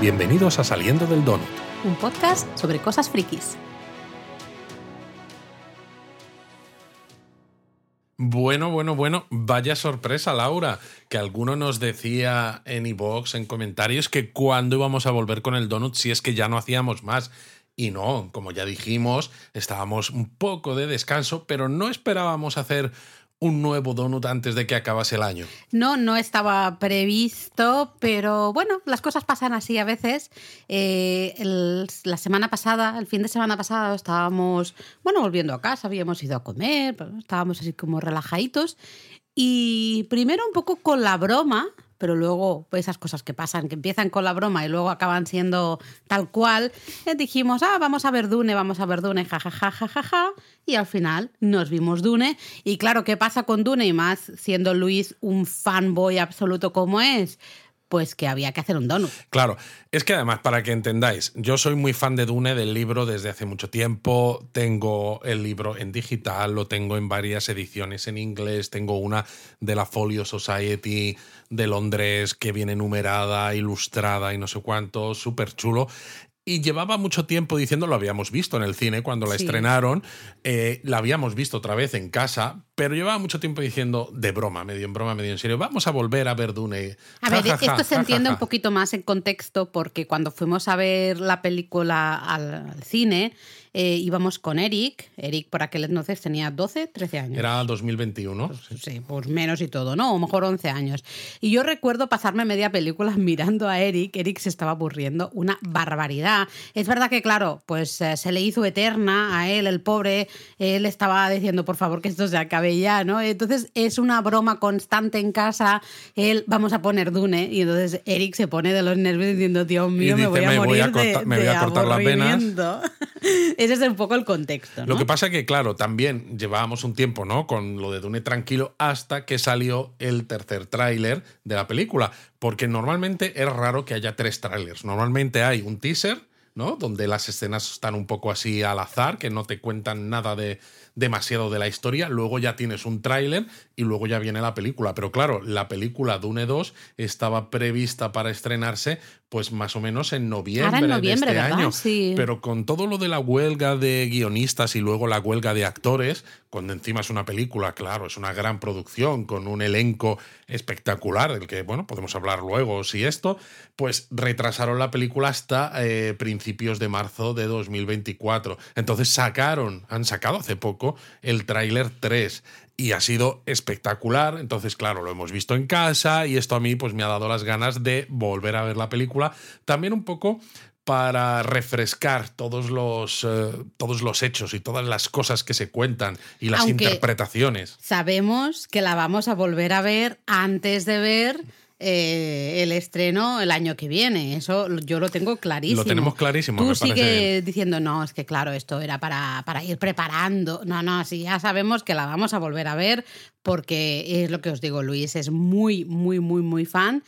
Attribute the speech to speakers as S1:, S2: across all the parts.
S1: Bienvenidos a Saliendo del Donut.
S2: Un podcast sobre cosas frikis.
S1: Bueno, bueno, bueno, vaya sorpresa, Laura, que alguno nos decía en iVoox, en comentarios, que cuando íbamos a volver con el donut si es que ya no hacíamos más. Y no, como ya dijimos, estábamos un poco de descanso, pero no esperábamos hacer un nuevo donut antes de que acabase el año.
S2: No, no estaba previsto, pero bueno, las cosas pasan así a veces. Eh, la semana pasada, el fin de semana pasado, estábamos, bueno, volviendo a casa, habíamos ido a comer, estábamos así como relajaditos. Y primero un poco con la broma, pero luego pues, esas cosas que pasan, que empiezan con la broma y luego acaban siendo tal cual, eh, dijimos, ah, vamos a ver Dune, vamos a ver Dune, jajaja, jajaja, y al final nos vimos Dune. Y claro, ¿qué pasa con Dune? Y más siendo Luis un fanboy absoluto como es, pues que había que hacer un donut.
S1: Claro, es que además, para que entendáis, yo soy muy fan de Dune, del libro, desde hace mucho tiempo. Tengo el libro en digital, lo tengo en varias ediciones en inglés, tengo una de la Folio Society de Londres que viene numerada, ilustrada y no sé cuánto, súper chulo y llevaba mucho tiempo diciendo, lo habíamos visto en el cine cuando la estrenaron, eh, la habíamos visto otra vez en casa, pero llevaba mucho tiempo diciendo, de broma, medio en broma, medio en serio, vamos a volver a ver Dune.
S2: A ver, esto se entiende un poquito más en contexto porque cuando fuimos a ver la película al cine, eh, íbamos con Eric. Eric por aquel entonces tenía 12, 13 años.
S1: Era 2021.
S2: Pues, sí, pues menos y todo, ¿no? O mejor 11 años. Y yo recuerdo pasarme media película mirando a Eric. Eric se estaba aburriendo una barbaridad. Es verdad que, claro, pues eh, se le hizo eterna a él, el pobre. Él estaba diciendo, por favor, que esto se acabe ya, ¿no? Entonces es una broma constante en casa. Él, vamos a poner Dune. Y entonces Eric se pone de los nervios diciendo, Dios mío, me voy a morir
S1: me voy a cortar las venas.
S2: Ese es un poco el contexto.
S1: Lo que pasa es que, claro, también llevábamos un tiempo, ¿no? Con lo de Dune Tranquilo hasta que salió el tercer tráiler de la película. Porque normalmente es raro que haya tres tráilers. Normalmente hay un teaser, ¿no? Donde las escenas están un poco así al azar, que no te cuentan nada de demasiado de la historia. Luego ya tienes un tráiler y luego ya viene la película. Pero claro, la película Dune 2 estaba prevista para estrenarse pues más o menos en noviembre, de este año. Pero con todo lo de la huelga de guionistas y luego la huelga de actores, cuando encima es una película, claro, es una gran producción con un elenco espectacular, del que, bueno, podemos hablar luego si esto, pues retrasaron la película hasta eh, principios de marzo de 2024. Entonces sacaron, han sacado hace poco el tráiler 3 y ha sido espectacular. Entonces, claro, lo hemos visto en casa y esto a mí pues me ha dado las ganas de volver a ver la película. También un poco para refrescar todos los, eh, todos los hechos y todas las cosas que se cuentan y las interpretaciones.
S2: Sabemos que la vamos a volver a ver antes de ver eh, el estreno el año que viene. Eso yo lo tengo clarísimo.
S1: Lo tenemos clarísimo.
S2: Tú sigues diciendo, no, es que claro, esto era para, para ir preparando. No, no, sí, ya sabemos que la vamos a volver a ver porque es lo que os digo, Luis es muy, muy, muy, muy fan.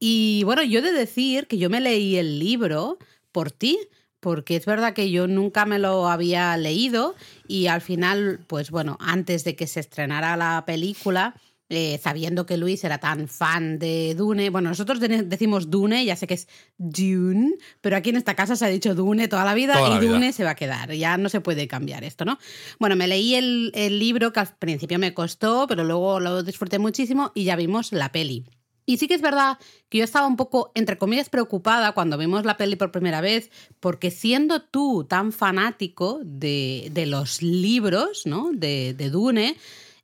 S2: Y bueno, yo he de decir que yo me leí el libro por ti porque es verdad que yo nunca me lo había leído y al final, pues bueno, antes de que se estrenara la película, eh, sabiendo que Luis era tan fan de Dune. Bueno, nosotros decimos Dune, ya sé que es Dune, pero aquí en esta casa se ha dicho Dune toda la vida y Dune se va a quedar. Ya no se puede cambiar esto, ¿no? Bueno, me leí el, el libro que al principio me costó, pero luego lo disfruté muchísimo y ya vimos la peli. Y sí que es verdad que yo estaba un poco, entre comillas, preocupada cuando vimos la peli por primera vez, porque siendo tú tan fanático de, de los libros, ¿no? De, de Dune,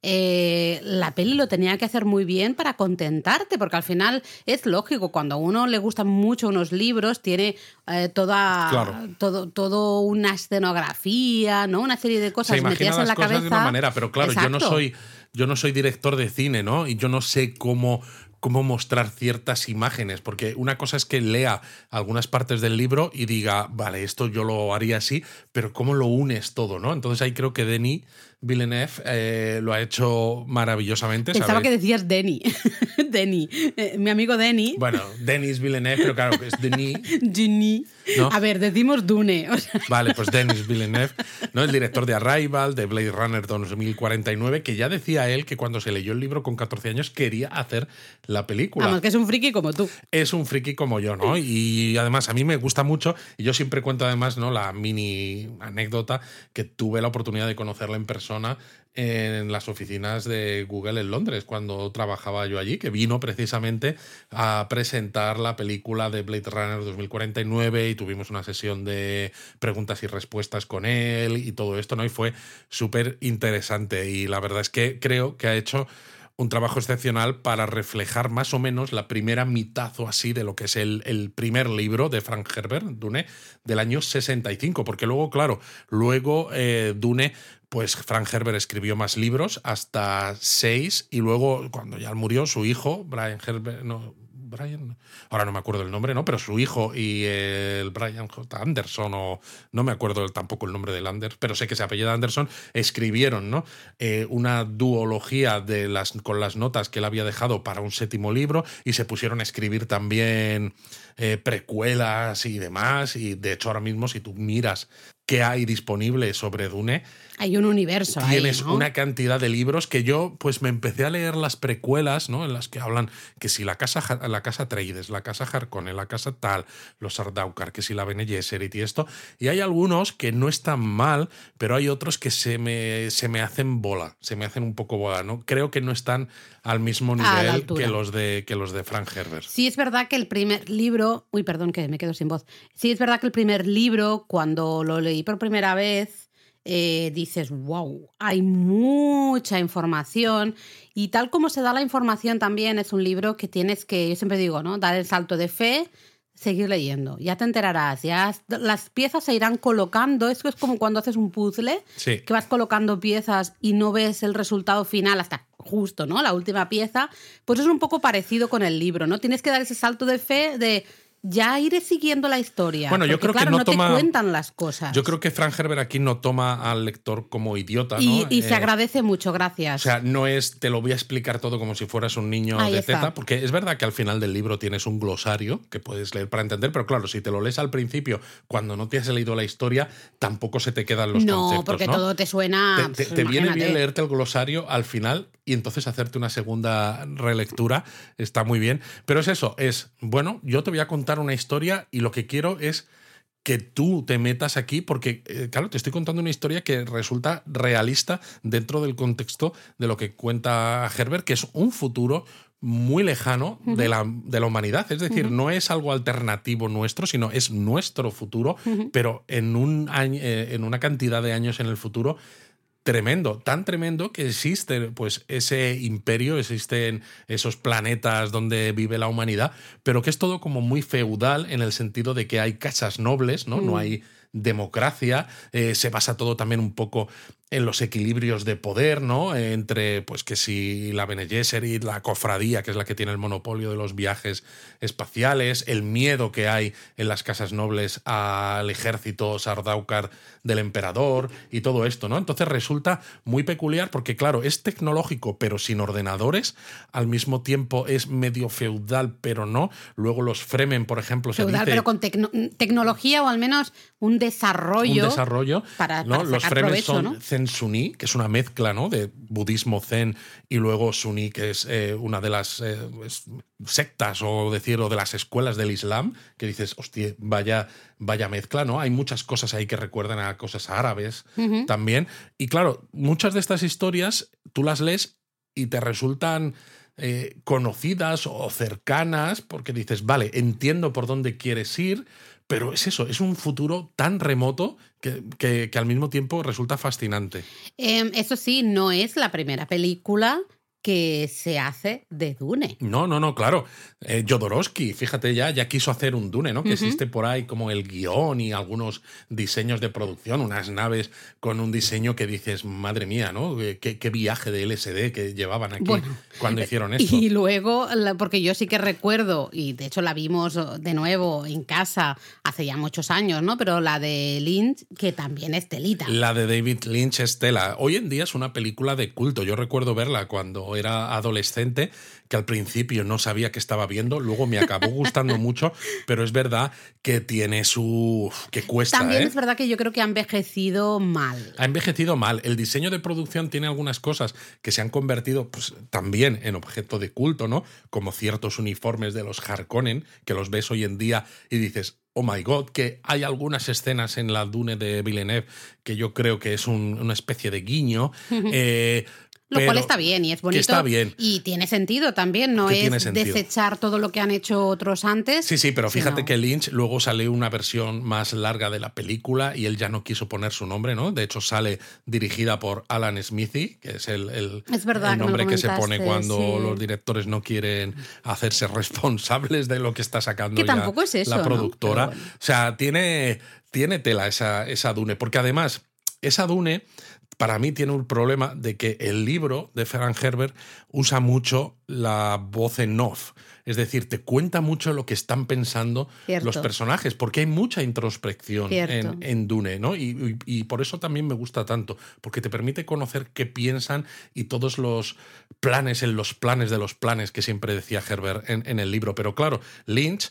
S2: eh, la peli lo tenía que hacer muy bien para contentarte, porque al final es lógico, cuando a uno le gustan mucho unos libros, tiene eh, toda todo, todo una escenografía, ¿no? Una serie de cosas metidas en la cabeza. de
S1: una manera, pero claro, yo no soy yo no soy director de cine, ¿no? Y yo no sé cómo cómo mostrar ciertas imágenes, porque una cosa es que lea algunas partes del libro y diga, vale, esto yo lo haría así, pero cómo lo unes todo, ¿no? Entonces ahí creo que Denis Villeneuve eh, lo ha hecho maravillosamente.
S2: Pensaba
S1: ¿sabes?
S2: que decías Denny. Denny. Eh, mi amigo Denny.
S1: Bueno, Denis Villeneuve, pero claro, que es Denis.
S2: Denny.
S1: ¿No?
S2: A ver, decimos Dune. o sea,
S1: Vale, pues Denis Villeneuve, ¿no? el director de Arrival, de Blade Runner 2049, que ya decía él que cuando se leyó el libro con 14 años quería hacer la película.
S2: vamos, que es un friki como tú.
S1: es un friki como yo, ¿no? Y además a mí me gusta mucho, y yo siempre cuento además, ¿no? La mini anécdota que tuve la oportunidad de conocerla en persona en las oficinas de Google en Londres, cuando trabajaba yo allí, que vino precisamente a presentar la película de Blade Runner 2049 y tuvimos una sesión de preguntas y respuestas con él y todo esto, ¿no? Y fue súper interesante y la verdad es que creo que ha hecho un trabajo excepcional para reflejar más o menos la primera mitad o así de lo que es el, primer libro de Frank Herbert, Dune, del año 65, porque luego, claro, luego eh, Dune, pues Frank Herbert escribió más libros, hasta seis, y luego, cuando ya murió, su hijo, Brian Herbert, no, Brian, ahora no me acuerdo el nombre, ¿no? Pero su hijo y el Brian J. Anderson, o no me acuerdo tampoco el nombre del Anders, pero sé que se apellida Anderson, escribieron, ¿no? Eh, una duología de las, con las notas que él había dejado para un séptimo libro y se pusieron a escribir también eh, precuelas y demás. Y de hecho, ahora mismo, si tú miras qué hay disponible sobre Dune,
S2: Hay un universo ahí,
S1: tienes
S2: ¿no?
S1: una cantidad de libros que yo pues me empecé a leer las precuelas, ¿no? En las que hablan que si la casa la casa la casa Harkonnen, la casa tal, los Sardaukar, que si la Bene Gesserit y esto, y hay algunos que no están mal, pero hay otros que se me se me hacen bola, se me hacen un poco bola, ¿no? Creo que no están al mismo nivel que los de que los de Frank Herbert.
S2: Sí, es verdad que el primer libro. Uy, perdón, que me quedo sin voz. Sí, es verdad que el primer libro, cuando lo leí por primera vez, eh, dices, wow, hay mucha información. Y tal como se da la información también, es un libro que tienes que, yo siempre digo, ¿no? Dar el salto de fe, seguir leyendo. Ya te enterarás, ya las piezas se irán colocando. Esto es como cuando haces un puzzle,
S1: Sí.
S2: que vas colocando piezas y no ves el resultado final hasta justo, ¿no? La última pieza. Pues es un poco parecido con el libro, ¿no? Tienes que dar ese salto de fe de ya iré siguiendo la historia.
S1: Bueno, yo
S2: Porque,
S1: creo que no
S2: no
S1: toma-
S2: te cuentan las cosas.
S1: Yo creo que Frank Herbert aquí no toma al lector como idiota, ¿no?
S2: y, se
S1: Eh,
S2: agradece mucho, gracias.
S1: O sea, no es te lo voy a explicar todo como si fueras un niño
S2: Ahí
S1: de teta, porque es verdad que al final del libro tienes un glosario que puedes leer para entender, pero claro, si te lo lees al principio, cuando no te has leído la historia, tampoco se te quedan los
S2: no,
S1: conceptos,
S2: porque
S1: ¿no?
S2: todo te suena.
S1: Te, te-
S2: pues,
S1: te viene bien leerte el glosario al final y entonces hacerte una segunda relectura. Está muy bien. Pero es eso, es, bueno, yo te voy a contar una historia y lo que quiero es que tú te metas aquí porque, eh, claro, te estoy contando una historia que resulta realista dentro del contexto de lo que cuenta Herbert, que es un futuro muy lejano de, la, de la humanidad. Es decir, no es algo alternativo nuestro, sino es nuestro futuro, pero en, un año, eh, en una cantidad de años en el futuro tremendo, tan tremendo que existe pues ese imperio, existen esos planetas donde vive la humanidad, pero que es todo como muy feudal en el sentido de que hay casas nobles, ¿no? No hay democracia, eh, se basa todo también un poco en los equilibrios de poder, ¿no? Entre, pues que si la Bene Gesserit, la cofradía, que es la que tiene el monopolio de los viajes espaciales, el miedo que hay en las casas nobles al ejército sardaukar del emperador y todo esto, ¿no? Entonces resulta muy peculiar porque, claro, es tecnológico, pero sin ordenadores, al mismo tiempo es medio feudal, pero no. Luego los Fremen, por ejemplo, se
S2: Feudal,
S1: dice
S2: pero con tecno- tecnología o al menos un desarrollo.
S1: un desarrollo.
S2: para-
S1: ¿no?
S2: para
S1: Los Fremen
S2: provecho,
S1: son
S2: ¿no?
S1: Zen Suní, que es una mezcla ¿no? de budismo zen y luego Suní, que es eh, una de las eh, sectas o decir, o de las escuelas del Islam, que dices, hostia, vaya, vaya mezcla, ¿no? Hay muchas cosas ahí que recuerdan a cosas árabes también. Y claro, muchas de estas historias tú las lees y te resultan eh, conocidas o cercanas porque dices, vale, entiendo por dónde quieres ir, pero es eso, es un futuro tan remoto que, que- al mismo tiempo resulta fascinante.
S2: Em, eso sí, no es la primera película que se hace de Dune.
S1: No, no, no, claro. Eh, Jodorowsky, fíjate ya, ya quiso hacer un Dune, ¿no? Que existe por ahí como el guion y algunos diseños de producción, unas naves con un diseño que dices, madre mía, ¿no? Qué, viaje de LSD que llevaban aquí cuando eh, hicieron esto.
S2: Y luego, porque yo sí que recuerdo, y de hecho la vimos de nuevo en casa hace ya muchos años, ¿no? Pero la de Lynch, que también es telita.
S1: La de David Lynch es tela. Hoy en día es una película de culto. Yo recuerdo verla cuando era adolescente, que al principio no sabía que estaba viendo, luego me acabó gustando mucho, pero es verdad que tiene su... que cuesta.
S2: También
S1: ¿eh?
S2: es verdad que yo creo que ha envejecido mal.
S1: Ha envejecido mal. El diseño de producción tiene algunas cosas que se han convertido pues, también en objeto de culto, ¿no? Como ciertos uniformes de los Harkonnen, que los ves hoy en día y dices, oh my god, que hay algunas escenas en la Dune de Villeneuve que yo creo que es una especie de guiño. eh,
S2: lo cual está bien y es bonito.
S1: está bien.
S2: Y tiene sentido también, no es desechar todo lo que han hecho otros antes.
S1: Sí, sí, pero fíjate que Lynch luego sale una versión más larga de la película y él ya no quiso poner su nombre, ¿no? De hecho, sale dirigida por Alan Smithy, que es el, el, nombre que, se pone cuando los directores no quieren hacerse responsables de lo que está sacando
S2: que tampoco es eso,
S1: la productora. O sea, tiene, tiene tela esa, esa Dune, porque además, esa Dune para mí tiene un problema de que el libro de Ferran Herbert usa mucho la voz en off. Es decir, te cuenta mucho lo que están pensando los personajes, porque hay mucha introspección en, Dune, ¿no? Y, por eso también me gusta tanto, porque te permite conocer qué piensan y todos los planes en los planes de los planes que siempre decía Herbert en, el libro. Pero claro, Lynch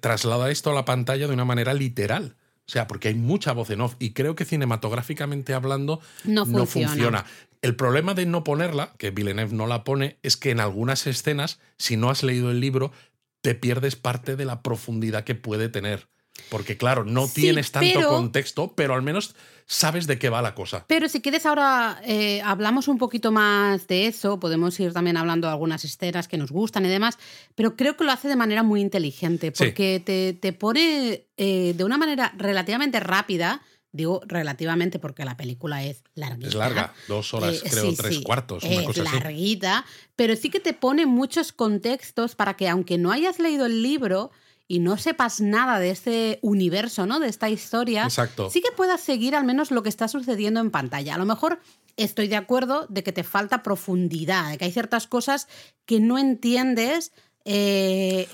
S1: traslada esto a la pantalla de una manera literal. O sea, porque hay mucha voz en off y creo que cinematográficamente hablando no funciona. El problema de no ponerla, que Villeneuve no la pone, es que en algunas escenas, si no has leído el libro, te pierdes parte de la profundidad que puede tener. Porque claro, no tienes tanto contexto, pero al menos sabes de qué va la cosa.
S2: Pero si quieres ahora eh, hablamos un poquito más de eso, podemos ir también hablando de algunas escenas que nos gustan y demás, pero creo que lo hace de manera muy inteligente, porque te, pone eh, de una manera relativamente rápida, Digo relativamente porque la película es larguita.
S1: Es larga, dos horas, eh, creo, tres cuartos. Una es
S2: larguita, pero sí que te pone muchos contextos para que aunque no hayas leído el libro, y no sepas nada de este universo, ¿no? De esta historia, sí que puedas seguir al menos lo que está sucediendo en pantalla. A lo mejor estoy de acuerdo de que te falta profundidad, de que hay ciertas cosas que no entiendes eh,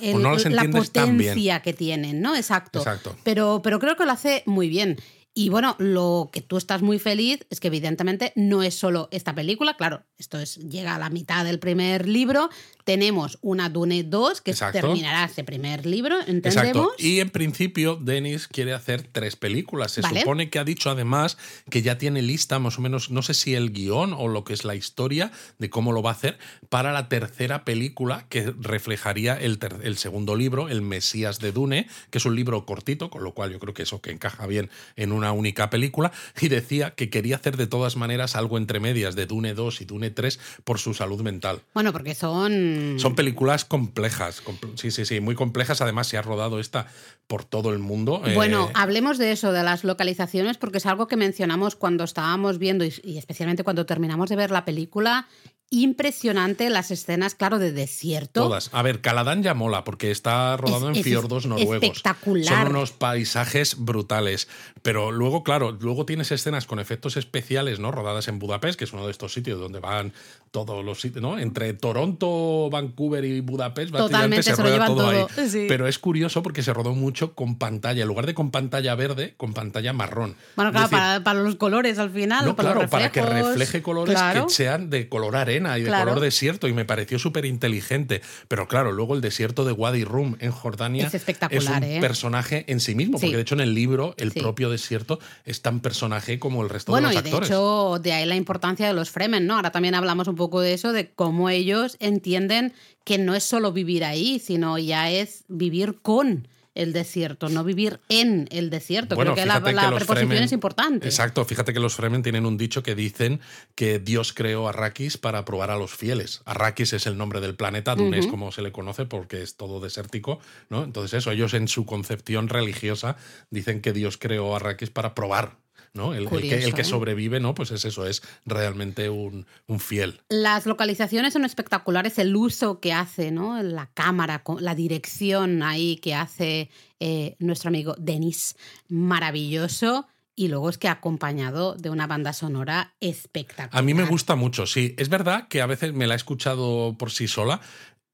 S2: la potencia que tienen, ¿no? Exacto.
S1: Exacto.
S2: Pero, pero creo que lo hace muy bien. Y bueno, lo que tú estás muy feliz es que evidentemente no es solo esta película, claro, esto es llega a la mitad del primer libro, tenemos una Dune 2 que terminará ese primer libro, ¿entendemos? Exacto.
S1: Y en principio Denis quiere hacer tres películas. Se supone que ha dicho además que ya tiene lista más o menos, no sé si el guion o lo que es la historia de cómo lo va a hacer para la tercera película que reflejaría el, el segundo libro, El Mesías de Dune, que es un libro cortito, con lo cual yo creo que eso que encaja bien en una única película. Y decía que quería hacer de todas maneras algo entre medias de Dune 2 y Dune 3 por su salud mental.
S2: Bueno, porque son
S1: son películas complejas, sí, sí, sí, muy complejas. Además, se ha rodado esta por todo el mundo.
S2: Bueno, eh, hablemos de eso, de las localizaciones, porque es algo que mencionamos cuando estábamos viendo y especialmente cuando terminamos de ver la película impresionante las escenas, claro, de desierto.
S1: Todas. A ver, Caladán ya mola porque está rodado en fiordos noruegos.
S2: Espectacular.
S1: Son unos paisajes brutales. Pero luego, claro, luego tienes escenas con efectos especiales, ¿no? Rodadas en Budapest, que es uno de estos sitios donde van todos los sitios, ¿no? Entre Toronto, Vancouver y Budapest,
S2: Totalmente se, rueda todo, ahí.
S1: Pero es curioso porque se rodó mucho con pantalla. En lugar de con pantalla verde, con pantalla marrón.
S2: Bueno, claro, para, los colores al final.
S1: No,
S2: para
S1: claro, para que refleje colores que sean de color arena y de color desierto y me pareció súper inteligente. Pero claro, luego el desierto de Wadi Rum en Jordania
S2: es, espectacular,
S1: un
S2: ¿eh?
S1: personaje en sí mismo, porque de hecho en el libro el propio desierto es tan personaje como el resto
S2: de
S1: los actores.
S2: Bueno, y de hecho de ahí la importancia de los Fremen, ¿no? Ahora también hablamos un poco de eso, de cómo ellos entienden que no es solo vivir ahí, sino ya es vivir con el desierto, no vivir en el desierto. Creo que la, preposición es importante.
S1: Exacto, fíjate que los Fremen tienen un dicho que dicen que Dios creó Arrakis para probar a los fieles. Arrakis es el nombre del planeta, Dune es como se le conoce porque es todo desértico, ¿no? Entonces eso, ellos en su concepción religiosa dicen que Dios creó Arrakis para probar ¿no? El, el que, sobrevive, ¿no? Pues es eso, es realmente un, un, fiel.
S2: Las localizaciones son espectaculares, el uso que hace, ¿no? La cámara, la dirección ahí que hace eh, nuestro amigo Denis, maravilloso y luego es que acompañado de una banda sonora espectacular.
S1: A mí me gusta mucho, sí. Es verdad que a veces me la he escuchado por sí sola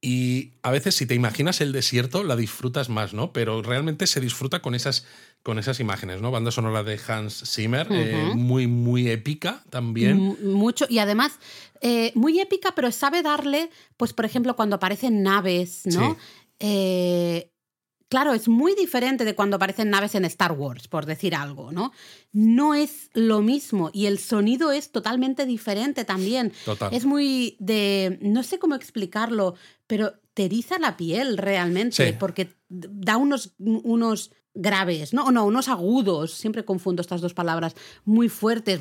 S1: y a veces si te imaginas el desierto la disfrutas más, ¿no? Pero realmente se disfruta con esas, con esas imágenes, ¿no? Banda sonora de Hans Zimmer, eh, muy, muy épica también.
S2: mucho, y además eh, muy épica, pero sabe darle, pues por ejemplo, cuando aparecen naves, ¿no? Eh, Claro, es muy diferente de cuando aparecen naves en Star Wars, por decir algo, ¿no? No es lo mismo y el sonido es totalmente diferente también.
S1: Total.
S2: Es muy de, no sé cómo explicarlo, pero te eriza la piel realmente, porque da unos, unos graves, ¿no? O no, unos agudos, siempre confundo estas dos palabras, muy fuertes.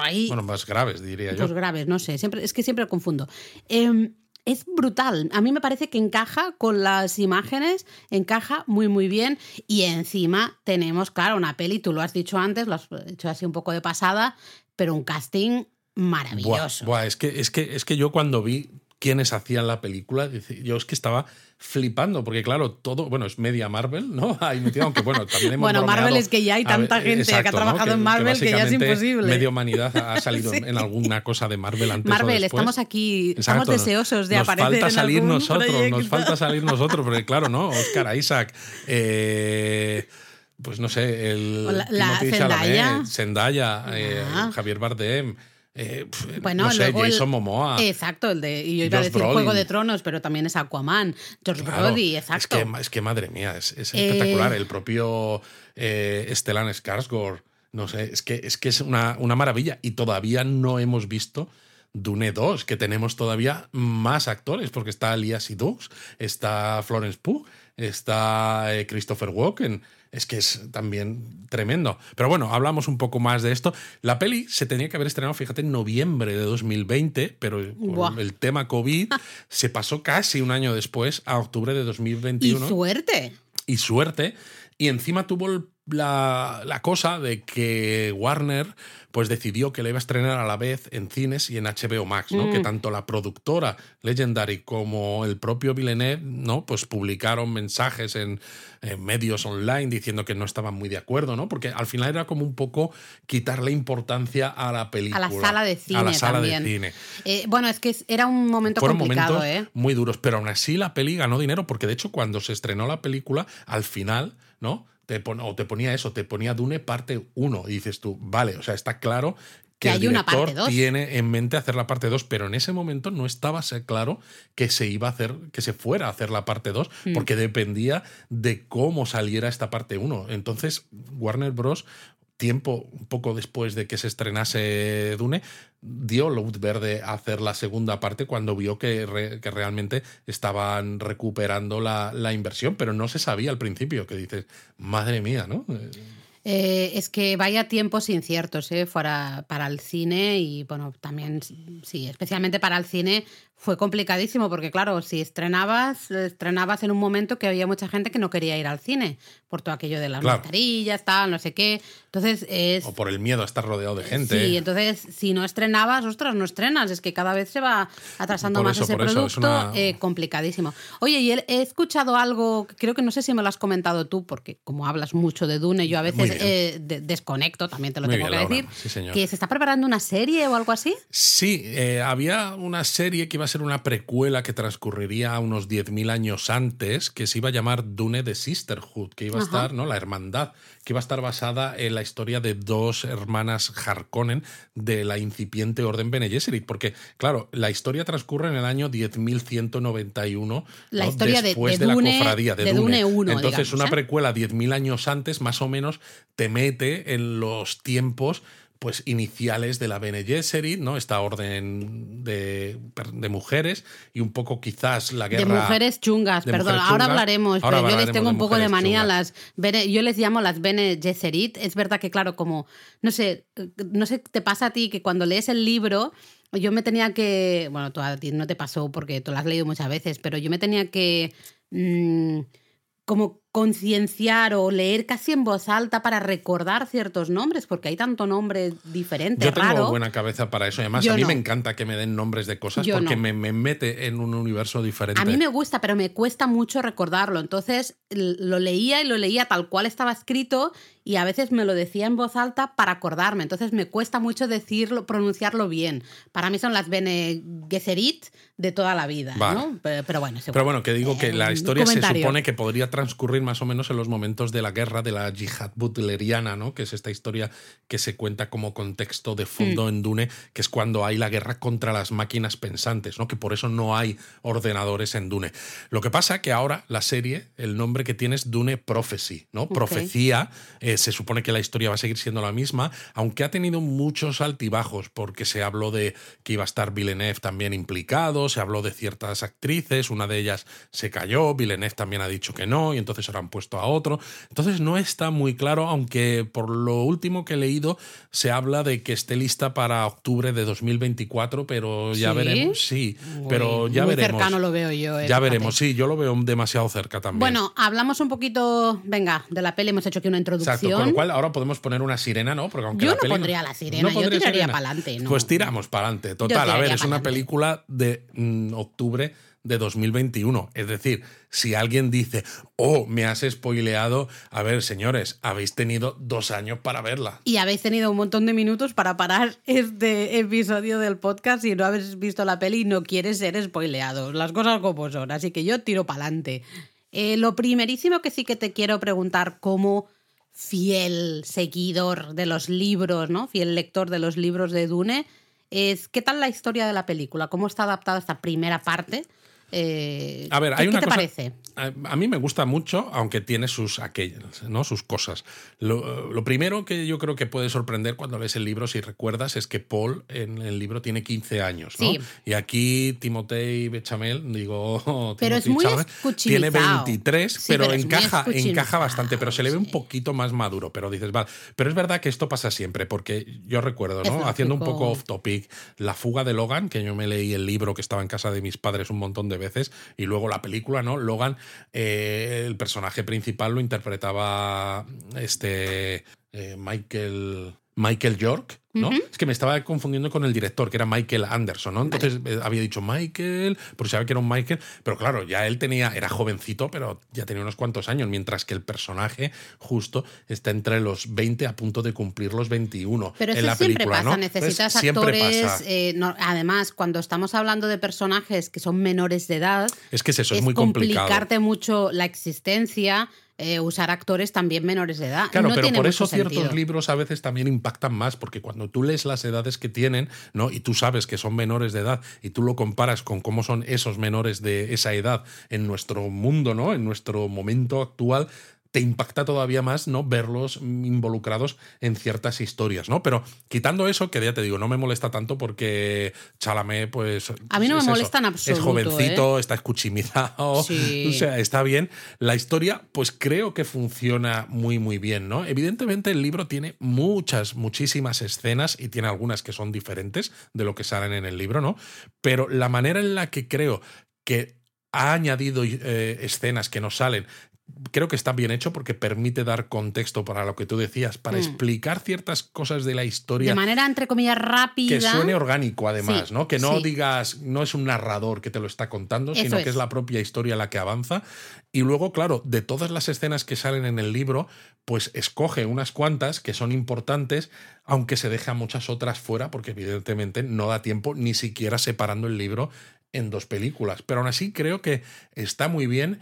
S2: Ahí.
S1: Bueno, más graves, diría yo.
S2: Más graves, no sé, siempre, es que siempre confundo. Eh, es brutal. A mí me parece que encaja con las imágenes, encaja muy, muy bien. Y encima tenemos, claro, una peli, tú lo has dicho antes, lo has hecho así un poco de pasada, pero un casting maravilloso.
S1: es, que, es, que, es que yo cuando vi quiénes hacían la película, yo es que estaba flipando, porque claro, todo, bueno, es media Marvel, ¿no? Ahí metido, aunque bueno, también hemos
S2: Bueno, Marvel es que ya hay tanta gente que ha trabajado en Marvel que, ya es imposible.
S1: Media humanidad ha salido en alguna cosa de Marvel antes
S2: Marvel,
S1: o
S2: estamos aquí, estamos deseosos de
S1: nos
S2: aparecer
S1: falta salir
S2: nosotros,
S1: nos falta salir nosotros, porque claro, ¿no? Oscar Isaac, eh, pues no sé, el
S2: la, Zendaya,
S1: Zendaya eh, Javier Bardem, eh, bueno, no sé, Jason Momoa.
S2: Exacto, el de. Y yo iba a decir Juego de Tronos, pero también es Aquaman. George Brody, exacto.
S1: Es que, es que madre mía, es, espectacular. El propio eh, Stellan Skarsgård. No sé, es que es, que es una, una maravilla. Y todavía no hemos visto. Dune 2, que tenemos todavía más actores, porque está Alias Sidux, está Florence Pugh, está eh, Christopher Walken, es que es también tremendo. Pero bueno, hablamos un poco más de esto. La peli se tenía que haber estrenado, fíjate, en noviembre de 2020, pero el tema COVID se pasó casi un año después, a octubre de 2021.
S2: Y suerte.
S1: Y suerte. Y encima tuvo la, la cosa de que Warner pues decidió que la iba a estrenar a la vez en cines y en HBO Max, ¿no? Que mm. tanto la productora Legendary como el propio Villeneuve, ¿no? Pues publicaron mensajes en, medios online diciendo que no estaban muy de acuerdo, ¿no? Porque al final era como un poco quitarle importancia a la película.
S2: A la sala de cine.
S1: A la sala de cine.
S2: Eh, bueno, es que era un momento
S1: Fueron
S2: complicado,
S1: momentos
S2: ¿eh?
S1: Muy duros, pero aún así la peli ganó dinero, porque de hecho cuando se estrenó la película, al final, ¿no? Te o te ponía eso, te ponía Dune parte 1 y dices tú, vale, o sea, está claro que, el director tiene en mente hacer la parte 2, pero en ese momento no estaba claro que se iba a hacer, que se fuera a hacer la parte 2, mm. porque dependía de cómo saliera esta parte 1. Entonces, Warner Bros tiempo, un poco después de que se estrenase Dune, dio luz verde a hacer la segunda parte cuando vio que, que realmente estaban recuperando la, la, inversión, pero no se sabía al principio, que dices, madre mía, ¿no?
S2: Eh, es que vaya tiempos inciertos ¿eh? Fuera para el cine y bueno, también sí, especialmente para el cine fue complicadísimo porque claro, si estrenabas, estrenabas en un momento que había mucha gente que no quería ir al cine por todo aquello de las mascarillas, tal, no sé qué. Entonces es...
S1: O por el miedo a estar rodeado de gente.
S2: Sí, entonces si no estrenabas, ostras, no estrenas. Es que cada vez se va atrasando más ese producto. Eh, complicadísimo. Oye, y he escuchado algo, creo que no sé si me lo has comentado tú, porque como hablas mucho de Dune, yo a veces eh, desconecto, también te lo tengo que decir. que se está preparando una serie o algo así.
S1: Sí, eh, había una serie que iba a ser una precuela que transcurriría unos 10.000 años antes, que se iba a llamar Dune de Sisterhood, que iba a estar, ¿no? La hermandad, que iba a estar basada en la historia de dos hermanas Harkonnen de la incipiente Orden Bene Gesserit, porque, claro, la historia transcurre en el año 10.191,
S2: la historia
S1: después
S2: de,
S1: la cofradía de,
S2: Dune.
S1: Entonces, una
S2: ¿eh?
S1: precuela 10.000 años antes, más o menos, te mete en los tiempos pues iniciales de la Bene Gesserit, ¿no? Esta orden de, mujeres y un poco quizás la guerra...
S2: De mujeres chungas, perdón, ahora hablaremos, pero yo les tengo un poco de manía las... yo les llamo las Bene Gesserit. Es verdad que, claro, como, no sé, no sé, te pasa a ti que cuando lees el libro yo me tenía que, bueno, tú a ti no te pasó porque tú lo has leído muchas veces, pero yo me tenía que... Mm, como concienciar o leer casi en voz alta para recordar ciertos nombres, porque hay tanto nombre diferente,
S1: Yo tengo
S2: raro.
S1: buena cabeza para eso. y Además,
S2: Yo
S1: a mí
S2: no.
S1: me encanta que me den nombres de cosas
S2: Yo
S1: porque
S2: no.
S1: me, me mete en un universo diferente.
S2: A mí me gusta, pero me cuesta mucho recordarlo. Entonces lo leía y lo leía tal cual estaba escrito y a veces me lo decía en voz alta para acordarme. Entonces me cuesta mucho decirlo, pronunciarlo bien. Para mí son las Bene Gesserit de toda la vida,
S1: Vale.
S2: ¿no? Pero, pero bueno,
S1: Pero bueno, que digo que la
S2: Eh,
S1: historia se supone que podría transcurrir más o menos en los momentos de la guerra de la yihad butleriana, ¿no? Que es esta historia que se cuenta como contexto de fondo
S2: Mm.
S1: en Dune, que es cuando hay la guerra contra las máquinas pensantes, ¿no? Que por eso no hay ordenadores en Dune. Lo que pasa que ahora la serie, el nombre que tiene es Dune Prophecy, ¿no? Profecía, eh, se supone que la historia va a seguir siendo la misma, aunque ha tenido muchos altibajos, porque se habló de que iba a estar Villeneuve también implicado, se habló de ciertas actrices, una de ellas se cayó, Villeneuve también ha dicho que no, y entonces ahora han puesto a otro. Entonces no está muy claro, aunque por lo último que he leído se habla de que esté lista para octubre de 2024, pero ya
S2: ¿Sí?
S1: veremos. Sí,
S2: Uy,
S1: pero ya
S2: muy
S1: veremos.
S2: cercano lo veo yo. eh,
S1: Ya veremos, sí, yo lo veo demasiado cerca también.
S2: Bueno, hablamos un poquito, venga, de la peli, hemos hecho aquí una introducción.
S1: Exacto, con lo cual ahora podemos poner una sirena, ¿no? Porque aunque
S2: Yo
S1: la
S2: no
S1: peli
S2: pondría la sirena, yo
S1: pondría
S2: tiraría
S1: sirena.
S2: pa'lante, no.
S1: Pues tiramos para adelante. Total, a ver, es una película de mm, octubre de 2021. Es decir, si alguien dice, oh, me has spoileado, a ver, señores, habéis tenido dos años para verla.
S2: Y habéis tenido un montón de minutos para parar este episodio del podcast si no habéis visto la peli y no quieres ser spoileado. Las cosas como son. Así que yo tiro para adelante. lo primerísimo que sí que te quiero preguntar como fiel seguidor de los libros, ¿no? Fiel lector de los libros de Dune, es ¿qué tal la historia de la película? ¿Cómo está adaptada esta primera parte? Eh,
S1: A ver,
S2: ¿qué-
S1: hay
S2: ¿qué,
S1: una
S2: te
S1: cosa-
S2: parece?
S1: A, a mí me gusta mucho, aunque tiene sus aquellas, ¿no? Sus cosas. Lo, lo primero que yo creo que puede sorprender cuando lees el libro, si recuerdas, es que Paul en el libro tiene 15 años, ¿no?
S2: Sí.
S1: Y aquí Timothée Bechamel, digo,
S2: Pero es
S1: Timothée
S2: muy
S1: Chalamet, tiene
S2: escuchimizado.
S1: 23,
S2: Sí,
S1: pero, encaja, encaja bastante, pero se le ve un poquito más maduro, pero dices, vale, pero es verdad que esto pasa siempre, porque yo recuerdo, ¿no? Haciendo un poco off topic, La fuga de Logan, que yo me leí el libro que estaba en casa de mis padres un montón de veces, y luego la película, ¿no? Logan, eh, el personaje principal lo interpretaba este eh, Michael. Michael York, ¿no? Es que me estaba confundiendo con el director, que era Michael Anderson, ¿no? Entonces eh, había dicho Michael, porque sabía que era un Michael, pero claro, ya él tenía, era jovencito, pero ya tenía unos cuantos años, mientras que el personaje justo está entre los 20 a punto de cumplir los 21
S2: Pero
S1: en
S2: eso
S1: la
S2: siempre
S1: película,
S2: pasa,
S1: ¿no?
S2: necesitas
S1: Entonces,
S2: actores.
S1: pasa.
S2: eh, no- además, cuando estamos hablando de personajes que son menores de edad,
S1: Es que es eso, es,
S2: es
S1: muy complicado.
S2: complicarte mucho la existencia, eh, usar actores también menores de edad.
S1: Claro,
S2: No
S1: pero
S2: tiene
S1: por eso ciertos
S2: sentido.
S1: libros a veces también impactan más, porque cuando tú lees las edades que tienen, ¿no? Y tú sabes que son menores de edad, y tú lo comparas con cómo son esos menores de esa edad en nuestro mundo, ¿no? En nuestro momento actual, te impacta todavía más no verlos involucrados en ciertas historias, ¿no? Pero quitando eso, que ya te digo, no me molesta tanto porque Chalamet, pues.
S2: A mí no me
S1: eso,
S2: molesta en absoluto,
S1: Es jovencito, está escuchimizado.
S2: Sí.
S1: O sea, está bien. La historia, pues creo que funciona muy, muy bien, ¿no? Evidentemente, el libro tiene muchas, muchísimas escenas y tiene algunas que son diferentes de lo que salen en el libro, ¿no? Pero la manera en la que creo que ha añadido eh, escenas que no salen. Creo que está bien hecho porque permite dar contexto para lo que tú decías, para
S2: Mm.
S1: explicar ciertas cosas de la historia
S2: De manera, entre comillas, rápida.
S1: que suene orgánico además,
S2: Sí,
S1: ¿no? Que no
S2: sí.
S1: digas, no es un narrador que te lo está contando,
S2: Eso
S1: sino que
S2: es.
S1: es la propia historia la que avanza. Y luego, claro, de todas las escenas que salen en el libro, pues escoge unas cuantas que son importantes, aunque se deja muchas otras fuera, porque evidentemente no da tiempo ni siquiera separando el libro en dos películas. Pero aún así creo que está muy bien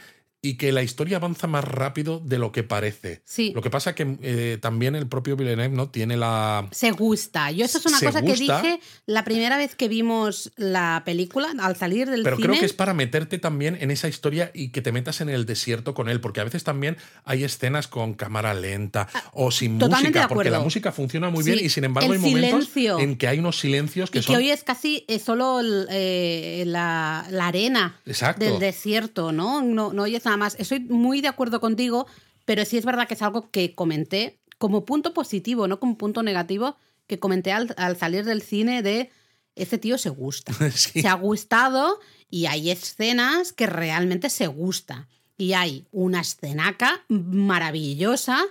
S1: y que la historia avanza más rápido de lo que parece.
S2: Sí.
S1: Lo que pasa que eh, también el propio Villeneuve no tiene la
S2: Se gusta. Yo eso es una
S1: Se
S2: cosa
S1: gusta.
S2: que dije la primera vez que vimos la película, al salir del
S1: Pero
S2: cine.
S1: creo que es para meterte también en esa historia y que te metas en el desierto con él, porque a veces también hay escenas con cámara lenta o sin
S2: Ah,
S1: música, porque la música funciona muy
S2: Sí,
S1: bien y sin embargo
S2: el
S1: hay momentos
S2: silencio.
S1: en que hay unos silencios que
S2: y que
S1: son
S2: hoy es casi eh, solo el, eh, la, la arena
S1: Exacto.
S2: del desierto, ¿no? ¿no? No oyes nada más. Estoy muy de acuerdo contigo, pero sí es verdad que es algo que comenté como punto positivo, no como punto negativo, que comenté al, al salir del cine de ese tío se gusta.
S1: Sí.
S2: Se ha gustado y hay escenas que realmente se gusta. y hay una escenaca maravillosa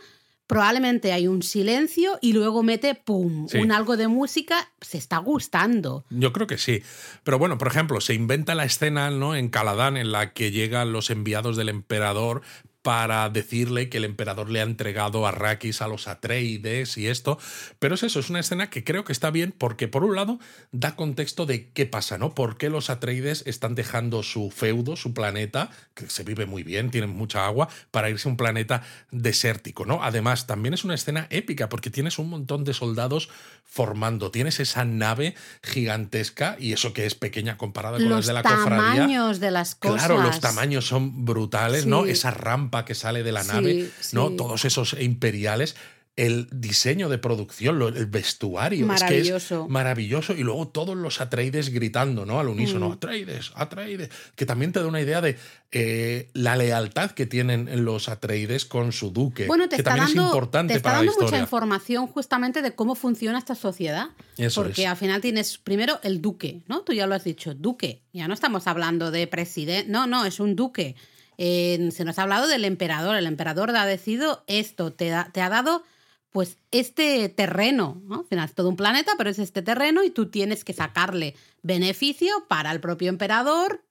S2: probablemente hay un silencio y luego mete, ¡pum!, un algo de música, se está gustando.
S1: Yo creo que sí. Pero bueno, por ejemplo, se inventa la escena ¿no? en Caladán en la que llegan los enviados del emperador para decirle que el emperador le ha entregado a Arrakis a los Atreides y esto. Pero es eso, es una escena que creo que está bien porque, por un lado, da contexto de qué pasa, ¿no? ¿Por qué los Atreides están dejando su feudo, su planeta, que se vive muy bien, tienen mucha agua, para irse a un planeta desértico, ¿no? Además, también es una escena épica porque tienes un montón de soldados formando, tienes esa nave gigantesca y eso que es pequeña comparada con las de la cofradía.
S2: Los tamaños de las cosas.
S1: Claro, los tamaños son brutales, ¿no? Esa rampa que sale de la nave, ¿no? Todos esos imperiales el diseño de producción, el vestuario,
S2: maravilloso.
S1: es que es maravilloso. Y luego todos los Atreides gritando, ¿no? Al unísono, mm. Atreides, Atreides, que también te da una idea de eh, la lealtad que tienen los Atreides con su duque,
S2: bueno, te
S1: que
S2: está
S1: también
S2: dando,
S1: es importante
S2: te está
S1: para
S2: dando
S1: la
S2: mucha información justamente de cómo funciona esta sociedad. porque al final tienes primero el duque, ¿no? Tú ya lo has dicho, duque. Ya no estamos hablando de presidente, no, no, es un duque se nos ha hablado del emperador. El emperador ha decidido esto, te, te ha dado pues este terreno, ¿no? Al final es todo un planeta, pero es este terreno y tú tienes que sacarle beneficio para el propio emperador.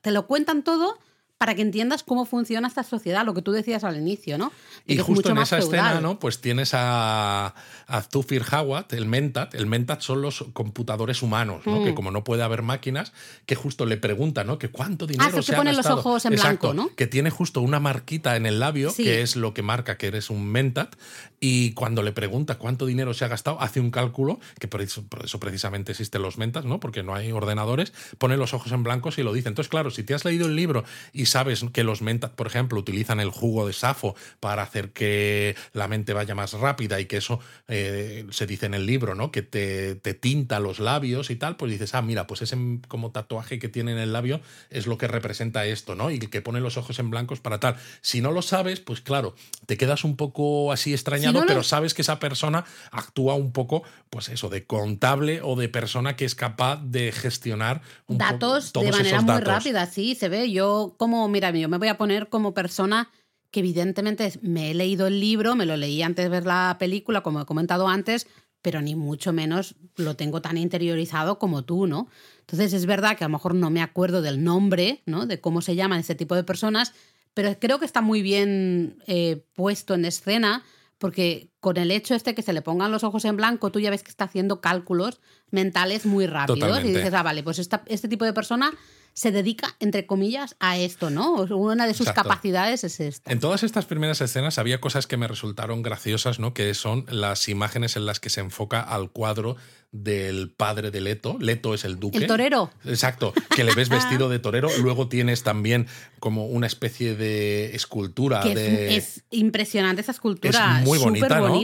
S2: Te lo cuentan todo para que entiendas cómo funciona esta sociedad, lo que tú decías al inicio, ¿no?
S1: y justo en esa escena, ¿no? Pues tienes a, a Zufir Hawat, el Mentat. El Mentat son los computadores humanos, ¿no? Que mm. como no puede haber máquinas, que justo le pregunta, ¿no? Que cuánto dinero
S2: ah,
S1: se,
S2: que pone los ojos en blanco, ¿no?
S1: Que tiene justo una marquita en el labio, que es lo que marca que eres un Mentat. Y cuando le pregunta cuánto dinero se ha gastado, hace un cálculo, que por eso, por eso precisamente existen los Mentats, ¿no? Porque no hay ordenadores, pone los ojos en blanco y lo dice. Entonces, claro, si te has leído el libro y sabes que los mentat, por ejemplo, utilizan el jugo de safo para hacer que la mente vaya más rápida y que eso eh, se dice en el libro, ¿no? Que te, te, tinta los labios y tal, pues dices, ah, mira, pues ese como tatuaje que tiene en el labio es lo que representa esto, ¿no? Y que pone los ojos en blancos para tal. Si no lo sabes, pues claro, te quedas un poco así extrañado, pero sabes que esa persona actúa un poco, pues eso, de contable o de persona que es capaz de gestionar un
S2: datos de manera muy rápida, sí, se ve. Yo, como, mira, yo me voy a poner como persona que evidentemente me he leído el libro, me lo leí antes de ver la película, como he comentado antes, pero ni mucho menos lo tengo tan interiorizado como tú, ¿no? Entonces es verdad que a lo mejor no me acuerdo del nombre, ¿no? De cómo se llaman ese tipo de personas, pero creo que está muy bien eh, puesto en escena, porque con el hecho este que se le pongan los ojos en blanco, tú ya ves que está haciendo cálculos mentales muy rápidos y dices, ah, vale, pues este tipo de persona se dedica, entre comillas, a esto, ¿no? Una de sus capacidades es esta.
S1: En todas estas primeras escenas había cosas que me resultaron graciosas, ¿no? Que son las imágenes en las que se enfoca al cuadro del padre de Leto. Leto es el duque.
S2: El torero.
S1: Exacto, que le ves vestido de torero. Luego tienes también como una especie de escultura. de...
S2: es, impresionante esa escultura.
S1: Es muy bonita, ¿no?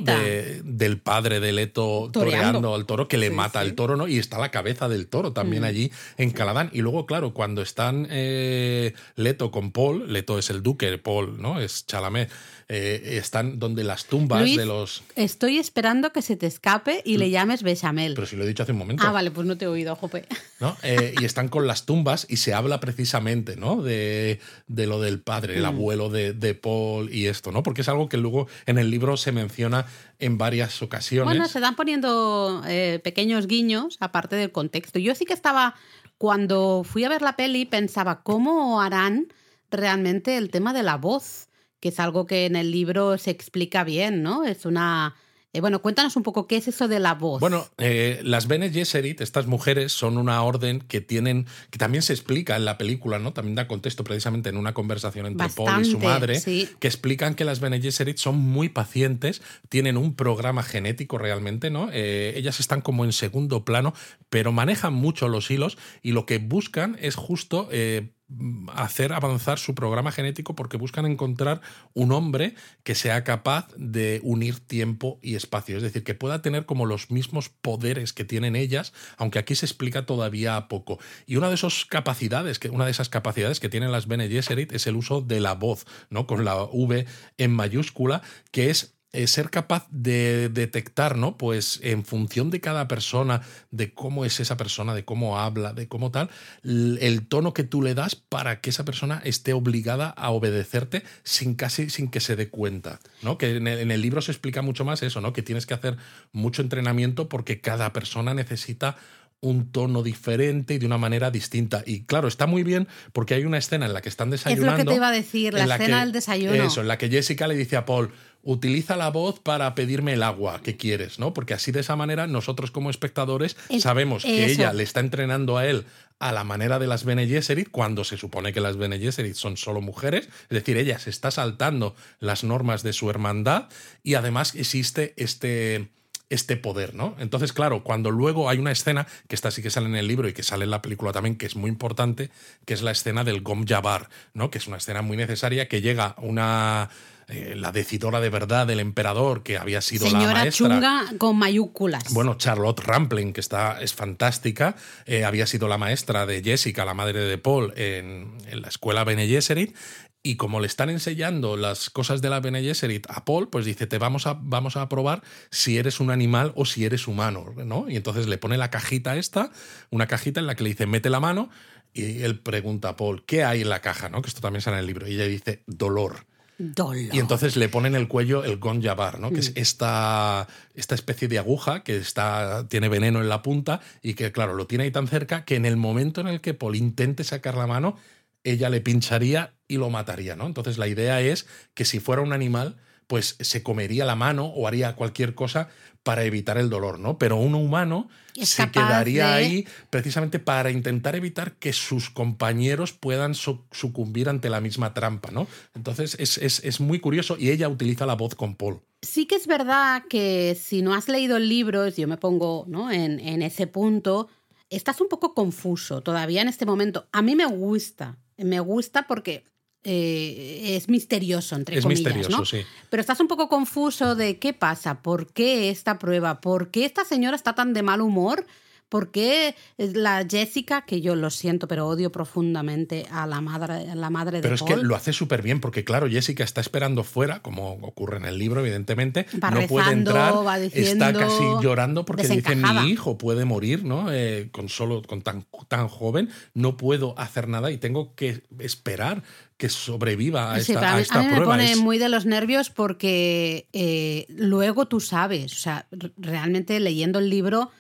S1: del padre de Leto toreando al toro, que le mata al toro, ¿no? Y está la cabeza del toro también mm. allí en Caladán. Y luego, claro, cuando están eh, Leto con Paul, Leto es el duque, Paul, ¿no? Es Chalamet eh, están donde las tumbas de los.
S2: Estoy esperando que se te escape y le mm. llames Bechamel.
S1: Pero si lo he dicho hace un momento.
S2: Ah, vale, pues no te he oído, Jope.
S1: ¿No? Eh, y están con las tumbas y se habla precisamente ¿no? de, de lo del padre, el mm. abuelo de, de, Paul y esto, ¿no? Porque es algo que luego en el libro se menciona en varias ocasiones.
S2: Bueno, se dan poniendo eh, pequeños guiños, aparte del contexto. Yo sí que estaba. Cuando fui a ver la peli, pensaba, ¿cómo harán realmente el tema de la voz? Que es algo que en el libro se explica bien, ¿no? Es una... Eh, bueno, cuéntanos un poco qué es eso de la voz.
S1: Bueno, eh, las Bene Gesserit, estas mujeres, son una orden que tienen, que también se explica en la película, ¿no? También da contexto precisamente en una conversación entre Paul y su madre, que explican que las Bene Gesserit son muy pacientes, tienen un programa genético realmente, ¿no? Eh, ellas están como en segundo plano, pero manejan mucho los hilos y lo que buscan es justo hacer avanzar su programa genético porque buscan encontrar un hombre que sea capaz de unir tiempo y espacio, es decir, que pueda tener como los mismos poderes que tienen ellas, aunque aquí se explica todavía poco. Y una de esas capacidades, que una de esas capacidades que tienen las Bene Gesserit es el uso de la voz, ¿no? Con la V en mayúscula, que es eh, ser capaz de detectar, ¿no? Pues en función de cada persona, de cómo es esa persona, de cómo habla, de cómo tal, el tono que tú le das para que esa persona esté obligada a obedecerte sin casi sin que se dé cuenta, ¿no? Que en el, en el libro se explica mucho más eso, ¿no? Que tienes que hacer mucho entrenamiento porque cada persona necesita un tono diferente y de una manera distinta. Y claro, está muy bien porque hay una escena en la que están desayunando.
S2: Es lo que te iba a decir, la escena del desayuno.
S1: Eso, en la que Jessica le dice a Paul, utiliza la voz para pedirme el agua que quieres, ¿no? Porque así de esa manera nosotros como espectadores sabemos que ella le está entrenando a él a la manera de las Bene Gesserit cuando se supone que las Bene Gesserit son solo mujeres, es decir, ella se está saltando las normas de su hermandad y además existe este este poder, ¿no? Entonces, claro, cuando luego hay una escena, que esta sí que sale en el libro y que sale en la película también, que es muy importante, que es la escena del Gom Jabbar, ¿no? Que es una escena muy necesaria, que llega una... Eh, la decidora de verdad del emperador, que había sido
S2: Señora
S1: la maestra.
S2: chunga con mayúsculas.
S1: Bueno, Charlotte Rampling, que está, es fantástica, eh, había sido la maestra de Jessica, la madre de Paul, en, en la escuela Bene Gesserit, y como le están enseñando las cosas de la Bene Gesserit a Paul, pues dice, te vamos a, vamos a probar si eres un animal o si eres humano, ¿no? Y entonces le pone la cajita esta, una cajita en la que le dice, mete la mano, y él pregunta a Paul, ¿qué hay en la caja? ¿no? Que esto también sale en el libro. Y ella dice, dolor.
S2: Dolor.
S1: Y entonces le pone en el cuello el gonjabar, ¿no? Que es
S2: Mm.
S1: esta, esta especie de aguja que está, tiene veneno en la punta y que, claro, lo tiene ahí tan cerca que en el momento en el que Paul intente sacar la mano, ella le pincharía y lo mataría, ¿no? Entonces la idea es que si fuera un animal, pues se comería la mano o haría cualquier cosa para evitar el dolor, ¿no? Pero un humano se quedaría
S2: de-
S1: ahí precisamente para intentar evitar que sus compañeros puedan su- sucumbir ante la misma trampa, ¿no? Entonces es, es- es muy curioso y ella utiliza la voz con Paul.
S2: Sí que es verdad que si no has leído el libro, si yo me pongo ¿no? en, en ese punto, estás un poco confuso todavía en este momento. A mí me gusta, me gusta porque eh, es misterioso, entre
S1: es
S2: comillas,
S1: misterioso,
S2: ¿no?
S1: sí.
S2: Pero estás un poco confuso de qué pasa, por qué esta prueba, por qué esta señora está tan de mal humor, por qué la Jessica, que yo lo siento, pero odio profundamente a la madre, a la madre
S1: Pero
S2: de
S1: es que lo hace súper bien, porque claro, Jessica está esperando fuera, como ocurre en el libro, evidentemente.
S2: Va
S1: no puede
S2: rezando,
S1: entrar,
S2: va
S1: está
S2: diciendo
S1: casi llorando porque dice mi hijo puede morir, ¿no? Eh, con solo, con tan, tan joven, no puedo hacer nada y tengo que esperar que sobreviva a
S2: Sí,
S1: esta,
S2: pero a
S1: esta
S2: a mí me
S1: prueba.
S2: pone
S1: Es-
S2: muy de los nervios porque eh, luego tú sabes, o sea, realmente leyendo el libro,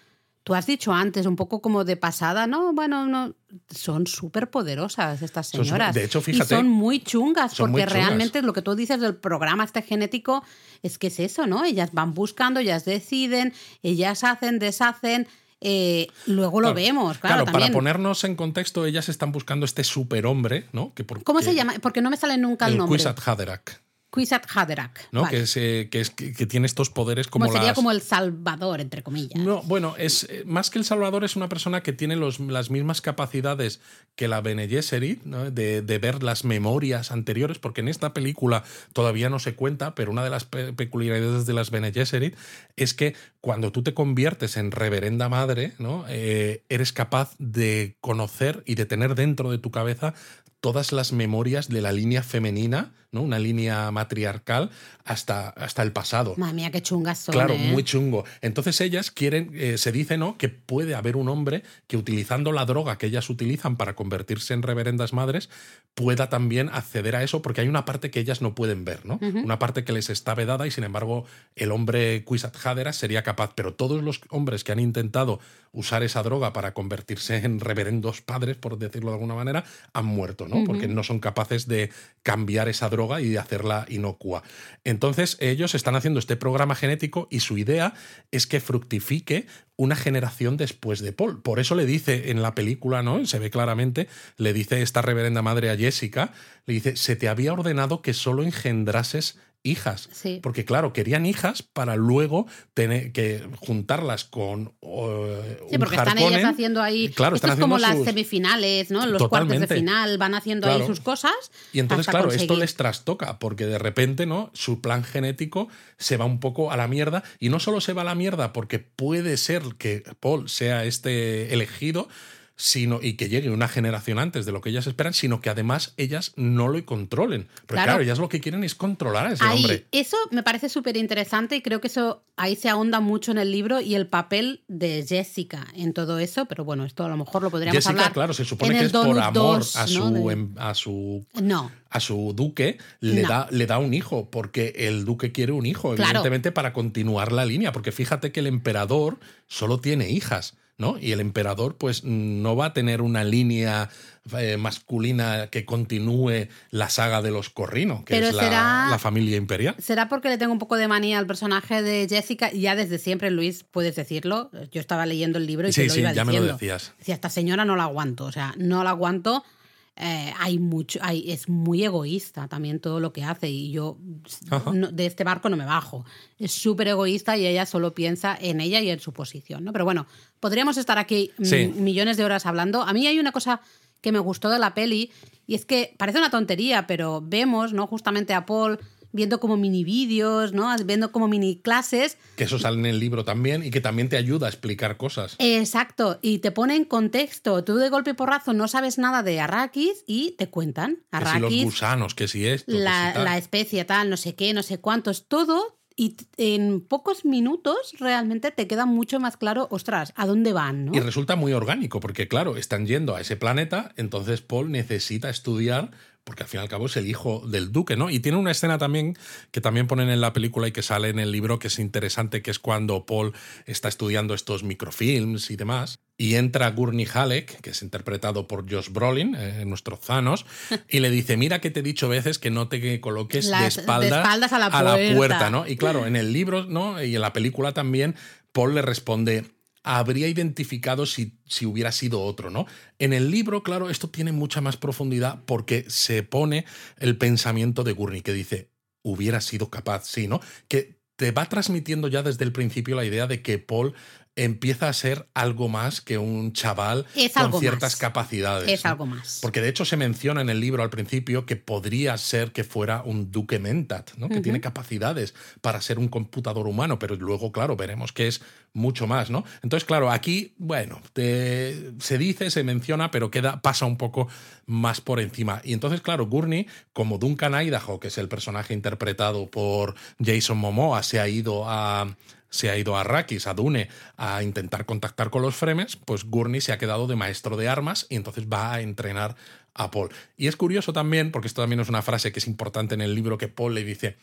S2: tú has dicho antes, un poco como de pasada, no, bueno, no, son súper poderosas estas
S1: Son
S2: señoras.
S1: de hecho,
S2: y
S1: fíjate,
S2: son muy chungas,
S1: son muy
S2: porque
S1: chungas.
S2: realmente lo que tú dices del programa este genético es que es eso, ¿no? Ellas van buscando, ellas deciden, ellas hacen, deshacen. eh, luego lo
S1: Claro,
S2: vemos, claro,
S1: para
S2: también.
S1: ponernos en contexto, ellas están buscando este superhombre, ¿no? Que por-
S2: ¿Cómo
S1: que-
S2: se llama? Porque no me sale nunca el,
S1: El
S2: nombre.
S1: Kwisatz Haderach,
S2: Kwisatz Haderach.
S1: ¿no?
S2: vale.
S1: Que, es, eh, que, es, que, que tiene estos poderes como
S2: Como sería
S1: las...
S2: como el salvador, entre comillas.
S1: No, bueno, es eh, más que el Salvador, es una persona que tiene los- las mismas capacidades que la Bene Gesserit, ¿no? de, de ver las memorias anteriores, porque en esta película todavía no se cuenta, pero una de las pe- peculiaridades de las Bene Gesserit es que cuando tú te conviertes en reverenda madre, ¿no? Eh, eres capaz de conocer y de tener dentro de tu cabeza todas las memorias de la línea femenina, ¿no? Una línea matriarcal hasta, hasta el pasado.
S2: Madre mía, qué chungas son.
S1: Claro,
S2: ¿eh?
S1: muy chungo. Entonces ellas quieren, eh, se dice, ¿no? Que puede haber un hombre que utilizando la droga que ellas utilizan para convertirse en reverendas madres, pueda también acceder a eso, porque hay una parte que ellas no pueden ver, ¿no? Una parte que les está vedada y sin embargo el hombre Kwisatz Haderach sería capaz, pero todos los hombres que han intentado usar esa droga para convertirse en reverendos padres, por decirlo de alguna manera, han muerto, ¿no? Porque no son capaces de cambiar esa droga y de hacerla inocua. Entonces ellos están haciendo este programa genético y su idea es que fructifique una generación después de Paul. Por eso le dice en la película, ¿no? Se ve claramente, le dice esta reverenda madre a Jessica, le dice, se te había ordenado que solo engendrases hijas.
S2: Sí.
S1: Porque claro, querían hijas para luego tener que juntarlas con eh,
S2: Sí,
S1: un
S2: porque están ellas haciendo ahí.
S1: Claro,
S2: esto
S1: están
S2: es como las semifinales, ¿no? Los cuartos
S1: Totalmente.
S2: de final van haciendo ahí sus cosas.
S1: Y entonces, claro, esto les trastoca, porque de repente, ¿no? Su plan genético se va un poco a la mierda. Y no solo se va a la mierda porque puede ser que Paul sea este elegido, sino y que llegue una generación antes de lo que ellas esperan, sino que además ellas no lo controlen. Porque claro, ellas lo que quieren es controlar a ese hombre.
S2: Eso me parece súper interesante y creo que eso ahí se ahonda mucho en el libro y el papel de Jessica en todo eso, pero bueno, esto a lo mejor lo podríamos
S1: Jessica,
S2: hablar.
S1: claro, se supone que es por amor a, su, em, a su
S2: no.
S1: a su duque, le, da, le da un hijo, porque el duque quiere un hijo, evidentemente, para continuar la línea, porque fíjate que el emperador solo tiene hijas. ¿No? Y el emperador, pues, no va a tener una línea eh, masculina que continúe la saga de los Corrino, que es la, familia imperial.
S2: ¿Será porque le tengo un poco de manía al personaje de Jessica? Ya desde siempre, Luis, puedes decirlo. Yo estaba leyendo el libro y te lo iba
S1: ya
S2: me
S1: lo decías.
S2: Decía, esta señora no la aguanto, o sea, no la aguanto eh, hay mucho, hay, es muy egoísta también todo lo que hace y yo de este barco no me bajo. Es súper egoísta y ella solo piensa en ella y en su posición, ¿no? Pero bueno, podríamos estar aquí millones de horas hablando. A mí hay una cosa que me gustó de la peli y es que parece una tontería, pero vemos, ¿no? Justamente a Paul viendo como mini vídeos, ¿no? Viendo como mini clases.
S1: Que eso sale en el libro también y que también te ayuda a explicar cosas.
S2: Exacto, y te pone en contexto. Tú de golpe y porrazo no sabes nada de Arrakis y te cuentan. Arrakis,
S1: que si los gusanos, que si esto.
S2: La,
S1: si
S2: la especie tal, no sé qué, no sé cuántos, todo y en pocos minutos realmente te queda mucho más claro, ostras, ¿a dónde van? ¿no?
S1: Y resulta muy orgánico, porque claro, están yendo a ese planeta, entonces Paul necesita estudiar porque al fin y al cabo es el hijo del duque, ¿no? Y tiene una escena también que también ponen en la película y que sale en el libro que es interesante, que es cuando Paul está estudiando estos microfilms y demás, y entra Gurney Halleck, que es interpretado por Josh Brolin, eh, nuestro Thanos, y le dice, mira que te he dicho veces que no te coloques de, espaldas,
S2: a, la, a la puerta,
S1: ¿no? Y claro, en el libro, ¿no? Y en la película también, Paul le responde, habría identificado si, si, hubiera sido otro, ¿no? En el libro, claro, esto tiene mucha más profundidad porque se pone el pensamiento de Gurney que dice, hubiera sido capaz, sí, ¿no? Que te va transmitiendo ya desde el principio la idea de que Paul empieza a ser algo más que un chaval con ciertas capacidades.
S2: Es algo más.
S1: Porque de hecho se menciona en el libro al principio que podría ser que fuera un duque mentat, ¿no? que tiene capacidades para ser un computador humano, pero luego, claro, veremos que es mucho más, ¿no? Entonces, claro, aquí, bueno, se dice, se menciona, pero queda, pasa un poco más por encima. Y entonces, claro, Gurney, como Duncan Idaho, que es el personaje interpretado por Jason Momoa, se ha ido a se ha ido a Arrakis, a Dune, a intentar contactar con los Fremes, pues Gurney se ha quedado de maestro de armas y entonces va a entrenar a Paul. Y es curioso también, porque esto también es una frase que es importante en el libro que Paul le dice,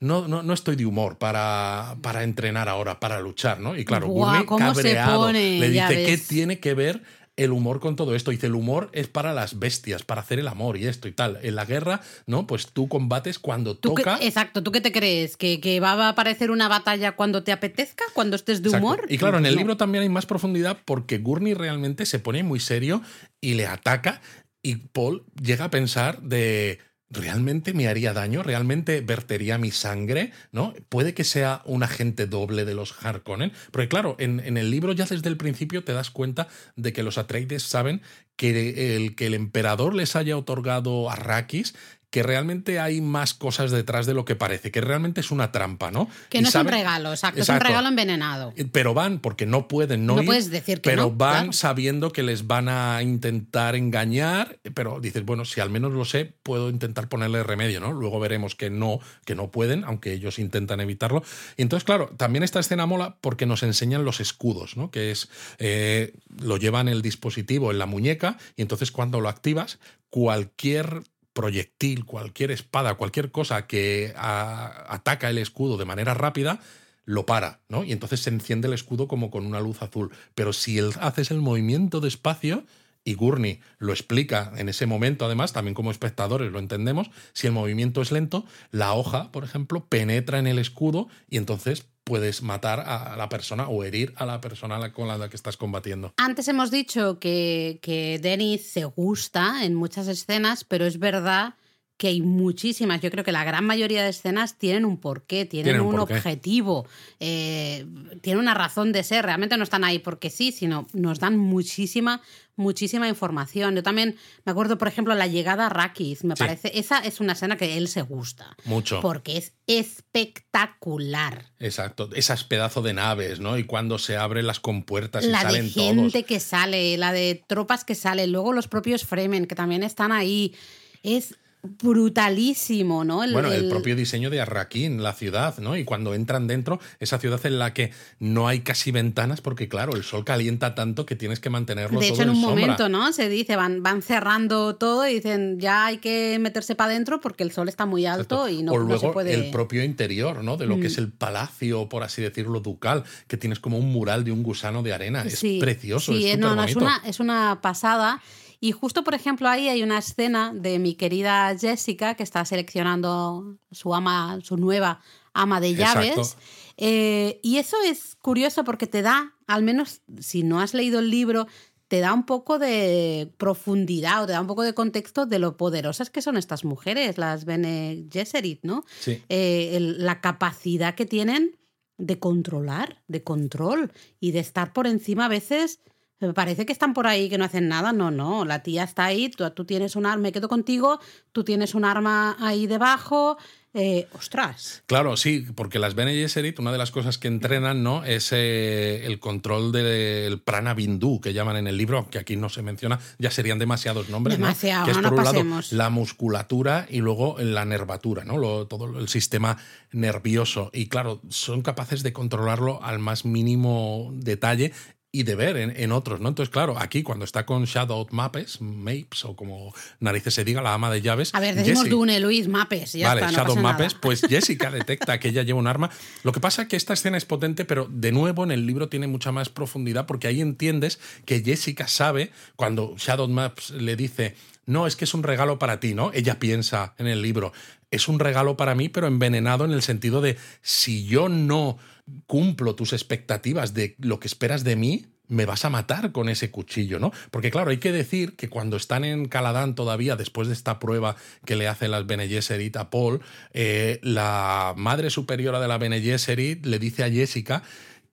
S1: no, no, no estoy de humor para, para entrenar ahora, para luchar, ¿no? Y claro, Gurney cabreado le dice, ¿qué tiene que ver el humor con todo esto. Dice, el humor es para las bestias, para hacer el amor y esto y tal. En la guerra, ¿no? Pues tú combates cuando toca.
S2: exacto, ¿tú qué te crees? ¿Que, ¿Que, va a aparecer una batalla cuando te apetezca, cuando estés de humor?
S1: Y claro, en el libro también hay más profundidad porque Gurney realmente se pone muy serio y le ataca y Paul llega a pensar de ¿realmente me haría daño? ¿Realmente vertería mi sangre? ¿No? Puede que sea un agente doble de los Harkonnen. Porque claro, en, en, el libro ya desde el principio te das cuenta de que los Atreides saben que el que el emperador les haya otorgado a Arrakis que realmente hay más cosas detrás de lo que parece, que realmente es una trampa, ¿no?
S2: Que no es un regalo, exacto, es un regalo envenenado.
S1: Eh, pero van, porque no pueden no,
S2: no puedes decir que
S1: pero
S2: van
S1: sabiendo que les van a intentar engañar, pero dices, bueno, si al menos lo sé, puedo intentar ponerle remedio, ¿no? Luego veremos que no, que no pueden, aunque ellos intentan evitarlo. Y entonces, claro, también esta escena mola porque nos enseñan los escudos, ¿no? Que es, eh, lo llevan el dispositivo en la muñeca y entonces cuando lo activas, cualquier proyectil, cualquier espada, cualquier cosa que ataca el escudo de manera rápida, lo para, ¿no? Y entonces se enciende el escudo como con una luz azul. Pero si haces el movimiento despacio, y Gurney lo explica en ese momento, además, también como espectadores lo entendemos, si el movimiento es lento, la hoja, por ejemplo, penetra en el escudo y entonces puedes matar a la persona o herir a la persona con la que estás combatiendo.
S2: Antes hemos dicho que, que Denis se gusta en muchas escenas, pero es verdad que hay muchísimas. Yo creo que la gran mayoría de escenas tienen un porqué, tienen, un, objetivo, eh, tienen una razón de ser. Realmente no están ahí porque sí, sino nos dan muchísima, muchísima información. Yo también me acuerdo, por ejemplo, la llegada a Rakis. Me parece, esa es una escena que él se gusta.
S1: Mucho.
S2: Porque es espectacular.
S1: Exacto. Esas pedazos de naves, ¿no? Y cuando se abren las compuertas y salen
S2: de gente que sale, la de tropas que salen, luego los propios Fremen que también están ahí. Es brutalísimo, ¿no?
S1: bueno, el, propio diseño de Arrakeen, la ciudad, ¿no? Y cuando entran dentro, esa ciudad en la que no hay casi ventanas porque, claro, el sol calienta tanto que tienes que mantenerlo
S2: de
S1: hecho,
S2: en un momento, ¿no? Se dice, van, van cerrando todo y dicen, ya hay que meterse para adentro porque el sol está muy alto y no,
S1: o luego
S2: se puede...
S1: el propio interior, ¿no? De lo que es mm. el palacio, por así decirlo, ducal, que tienes como un mural de un gusano de arena. Es precioso,
S2: sí,
S1: es
S2: no, no, es una, es una pasada. Y justo, por ejemplo, ahí hay una escena de mi querida Jessica que está seleccionando su ama, su nueva ama de llaves. Eh, y eso es curioso porque te da, al menos si no has leído el libro, te da un poco de profundidad o te da un poco de contexto de lo poderosas que son estas mujeres, las Bene Gesserit, ¿no?
S1: Sí.
S2: Eh, la capacidad que tienen de controlar, de control y de estar por encima a veces me parece que están por ahí que no hacen nada. No, no, la tía está ahí, tú, tú tienes un arma, me quedo contigo, tú tienes un arma ahí debajo. Eh, ostras.
S1: Claro, sí, porque las Bene Gesserit, una de las cosas que entrenan, ¿no? Es eh, el control del prana bindu, que llaman en el libro, que aquí no se menciona, ya serían demasiados nombres.
S2: Demasiado,
S1: Que es
S2: por
S1: un
S2: lado
S1: la musculatura y luego la nervatura, ¿no? todo el sistema nervioso. Y claro, son capaces de controlarlo al más mínimo detalle y de ver en, otros, ¿no? Entonces, claro, aquí cuando está con Shadow Mapes, Mapes, o como narices se diga, la ama de llaves.
S2: A ver, decimos Dune, Luis, Mapes. Ya
S1: vale,
S2: Shadow
S1: Mapes, pues Jessica detecta que ella lleva un arma. Lo que pasa es que esta escena es potente, pero de nuevo en el libro tiene mucha más profundidad porque ahí entiendes que Jessica sabe cuando Shadow Maps le dice no, es que es un regalo para ti, ¿no? Ella piensa en el libro, es un regalo para mí, pero envenenado en el sentido de si yo no cumplo tus expectativas de lo que esperas de mí, me vas a matar con ese cuchillo, ¿no? Porque claro, hay que decir que cuando están en Caladán todavía, después de esta prueba que le hacen las Bene Gesserit a Paul, eh, la madre superiora de la Bene Gesserit le dice a Jessica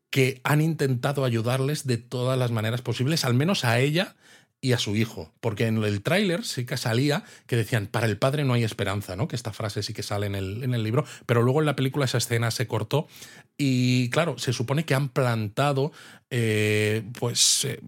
S1: que han intentado ayudarles de todas las maneras posibles, al menos a ella y a su hijo. Porque en el tráiler sí que salía que decían, para el padre no hay esperanza, ¿no? Que esta frase sí que sale en el, en el libro, pero luego en la película esa escena se cortó y claro, se supone que han plantado, eh, pues... Eh,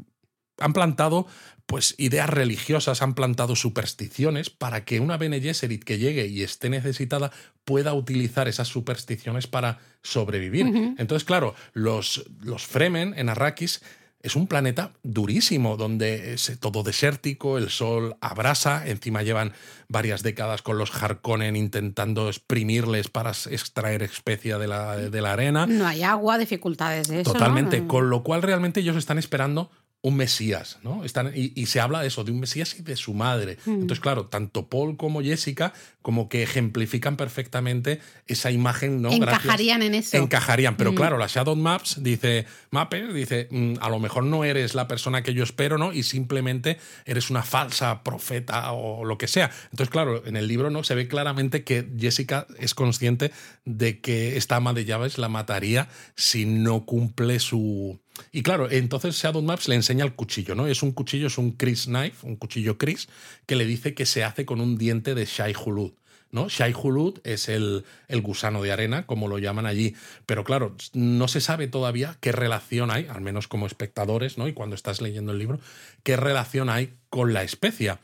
S1: han plantado pues ideas religiosas, han plantado supersticiones para que una Bene Gesserit que llegue y esté necesitada pueda utilizar esas supersticiones para sobrevivir. Entonces, claro, los, los Fremen en Arrakis es un planeta durísimo, donde es todo desértico, el sol abrasa, encima llevan varias décadas con los Harkonnen intentando exprimirles para extraer especia de la, de la arena.
S2: No hay agua, dificultades de eso.
S1: Totalmente, con lo cual realmente ellos están esperando un Mesías, ¿no? Están, y, se habla de eso, de un Mesías y de su madre. Mm. Entonces, claro, tanto Paul como Jessica como que ejemplifican perfectamente esa imagen, ¿no?
S2: Encajarían en eso.
S1: Encajarían, pero mm. claro, la Shadow Maps dice, Mapper dice, mm, a lo mejor no eres la persona que yo espero, ¿no? Y simplemente eres una falsa profeta o lo que sea. Entonces, claro, en el libro no se ve claramente que Jessica es consciente de que esta ama de llaves la mataría si no cumple su y claro, entonces Shadow Maps le enseña el cuchillo, ¿no? Es un cuchillo, es un Chris Knife, un cuchillo Chris, que le dice que se hace con un diente de Shai Hulud. ¿no? Shai Hulud es el, el, gusano de arena, como lo llaman allí. Pero claro, no se sabe todavía qué relación hay, al menos como espectadores, ¿no? Y cuando estás leyendo el libro, qué relación hay con la especia.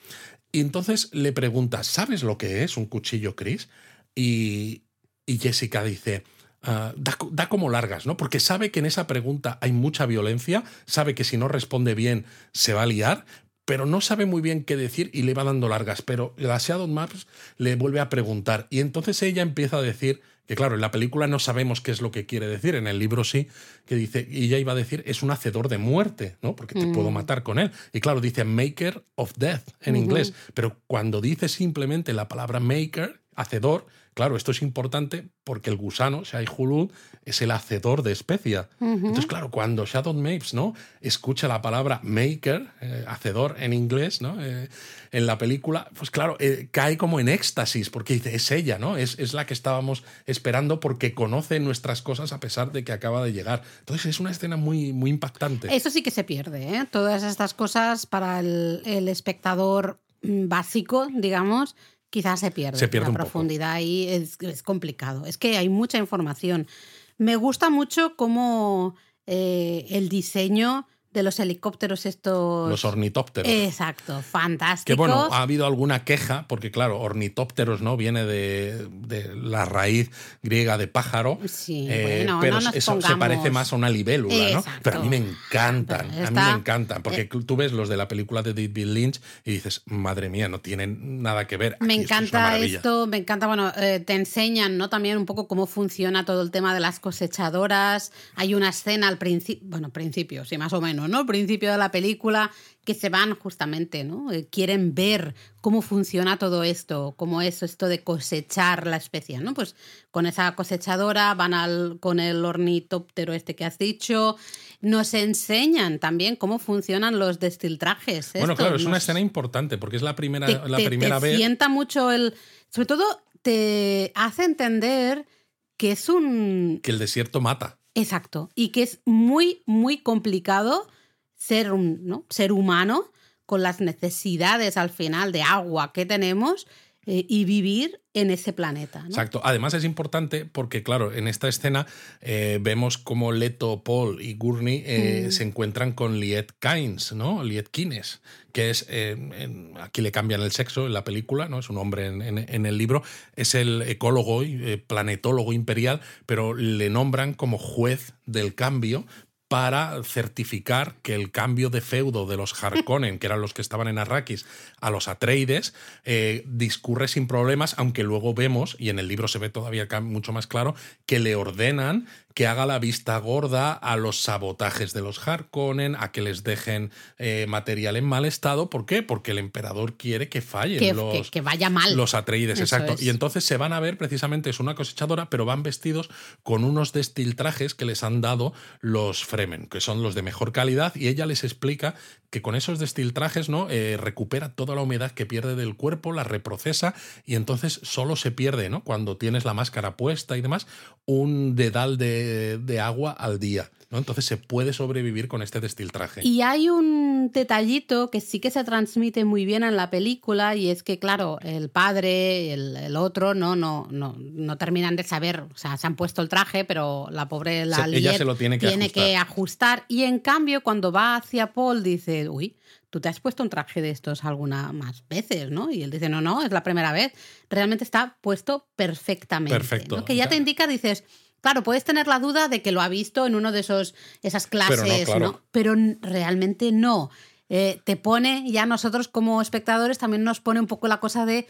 S1: Y entonces le preguntas, ¿sabes lo que es un cuchillo Chris? Y, y Jessica dice, Ah, da, como largas, ¿no? Porque sabe que en esa pregunta hay mucha violencia, sabe que si no responde bien se va a liar, pero no sabe muy bien qué decir y le va dando largas. Pero la Shadow Maps le vuelve a preguntar y entonces ella empieza a decir que, claro, en la película no sabemos qué es lo que quiere decir, en el libro sí, que dice, y ella iba a decir, es un hacedor de muerte, ¿no? Porque te puedo mm. matar con él. Y claro, dice maker of death en inglés, pero cuando dice simplemente la palabra maker, hacedor, claro, esto es importante porque el gusano, Shai Hulud, es el hacedor de especia. Entonces, claro, cuando Shadow Mapes ¿no? escucha la palabra maker, eh, hacedor en inglés, ¿no? Eh, en la película, pues claro, eh, cae como en éxtasis, porque dice, es ella, ¿no? Es, es la que estábamos esperando porque conoce nuestras cosas a pesar de que acaba de llegar. Entonces es una escena muy, muy impactante.
S2: Eso sí que se pierde, ¿eh? Todas estas cosas para el, el espectador mm, básico, digamos, quizás se pierde.
S1: Se pierde
S2: la
S1: un poco.
S2: profundidad ahí es, es complicado. Es que hay mucha información. Me gusta mucho cómo eh, el diseño de los helicópteros estos...
S1: Los ornitópteros.
S2: Exacto, fantásticos.
S1: Que bueno, ha habido alguna queja, porque claro, ornitópteros, ¿no? Viene de, de la raíz griega de pájaro.
S2: Sí,
S1: eh,
S2: bueno,
S1: pero
S2: no nos
S1: eso se parece más a una libélula, ¿no? Pero a mí me encantan, a mí me encantan, porque
S2: eh,
S1: tú ves los de la película de David Lynch y dices, madre mía, no tienen nada que ver.
S2: Me
S1: esto es
S2: encanta esto, me encanta, bueno, eh, te enseñan, ¿no? También un poco cómo funciona todo el tema de las cosechadoras. Hay una escena al principio, bueno, principio, sí, más o menos, ¿no? Principio de la película, que se van justamente, ¿no? Eh, quieren ver cómo funciona todo esto, cómo es esto de cosechar la especia, ¿no? Pues con esa cosechadora van al, con el ornitóptero este que has dicho. Nos enseñan también cómo funcionan los destiltrajes.
S1: Bueno, claro, es una escena importante, porque es la primera,
S2: te,
S1: la
S2: te-
S1: primera
S2: te
S1: vez.
S2: sienta mucho el. Sobre todo, te hace entender que es un.
S1: que el desierto mata.
S2: Exacto. Y que es muy, muy complicado ser un ¿no? ser humano con las necesidades al final de agua que tenemos eh, y vivir en ese planeta. ¿no?
S1: Exacto. Además es importante porque, claro, en esta escena eh, vemos como Leto, Paul y Gurney eh,
S2: Mm.
S1: se encuentran con Liet Kynes, ¿no? Liet Kines, que es, en- aquí le cambian el sexo en la película, ¿no? Es un hombre en, en- en el libro, es el ecólogo y planetólogo imperial, pero le nombran como juez del cambio para certificar que el cambio de feudo de los Harkonnen, que eran los que estaban en Arrakis, a los Atreides, eh, discurre sin problemas, aunque luego vemos, y en el libro se ve todavía mucho más claro, que le ordenan que haga la vista gorda a los sabotajes de los Harkonnen, a que les dejen eh, material en mal estado. ¿Por qué? Porque el emperador quiere que fallen
S2: que,
S1: los,
S2: que- que vaya mal.
S1: los Atreides,
S2: Eso
S1: exacto.
S2: es.
S1: Y entonces se van a ver, precisamente, es una cosechadora, pero van vestidos con unos destiltrajes que les han dado los Fremen, que son los de mejor calidad, y ella les explica que con esos destiltrajes ¿no? Eh, recupera toda la humedad que pierde del cuerpo, la reprocesa, y entonces solo se pierde, ¿no? cuando tienes la máscara puesta y demás, un dedal de, de agua al día. ¿no? Entonces se puede sobrevivir con este destiltraje.
S2: Y hay un detallito que sí que se transmite muy bien en la película y es que, claro, el padre, el, el otro, no, no, no, no terminan de saber, o sea, se han puesto el traje, pero la pobre la
S1: Se- ella se lo tiene que
S2: que ajustar. Y en cambio, cuando va hacia Paul, dice, uy, tú te has puesto un traje de estos alguna más veces, ¿no? Y él dice, no, no, es la primera vez. Realmente está puesto perfectamente.
S1: Perfecto.
S2: ¿no? Que ya te indica, dices, claro, puedes tener la duda de que lo ha visto en uno de esos esas clases,
S1: Pero no, claro.
S2: ¿no? Pero realmente no. Eh, te pone, ya nosotros como espectadores también nos pone un poco la cosa de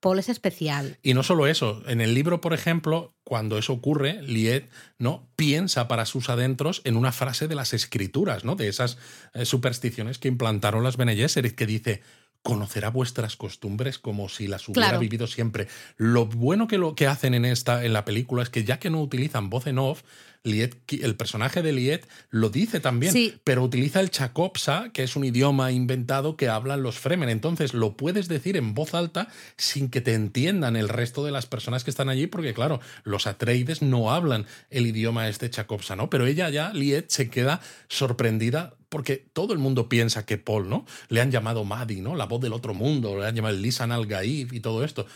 S2: Paul es especial.
S1: Y no solo eso, en el libro, por ejemplo, cuando eso ocurre, Liet ¿no? piensa para sus adentros en una frase de las escrituras, ¿no? de esas eh, supersticiones que implantaron las Bene Gesserit, que dice conocerá vuestras costumbres como si las hubiera
S2: Claro.
S1: vivido siempre. Lo bueno que lo que hacen en esta en la película es que ya que no utilizan voz en off, Liet, el personaje de Liet lo dice también,
S2: Sí.
S1: pero utiliza el chacopsa, que es un idioma inventado que hablan los Fremen. Entonces lo puedes decir en voz alta sin que te entiendan el resto de las personas que están allí, porque claro, los Atreides no hablan el idioma este chacopsa, ¿no? Pero ella ya, Liet, se queda sorprendida porque todo el mundo piensa que Paul, ¿no? Le han llamado Madi, ¿no? La voz del otro mundo, le han llamado Lisan al Gaib y todo esto.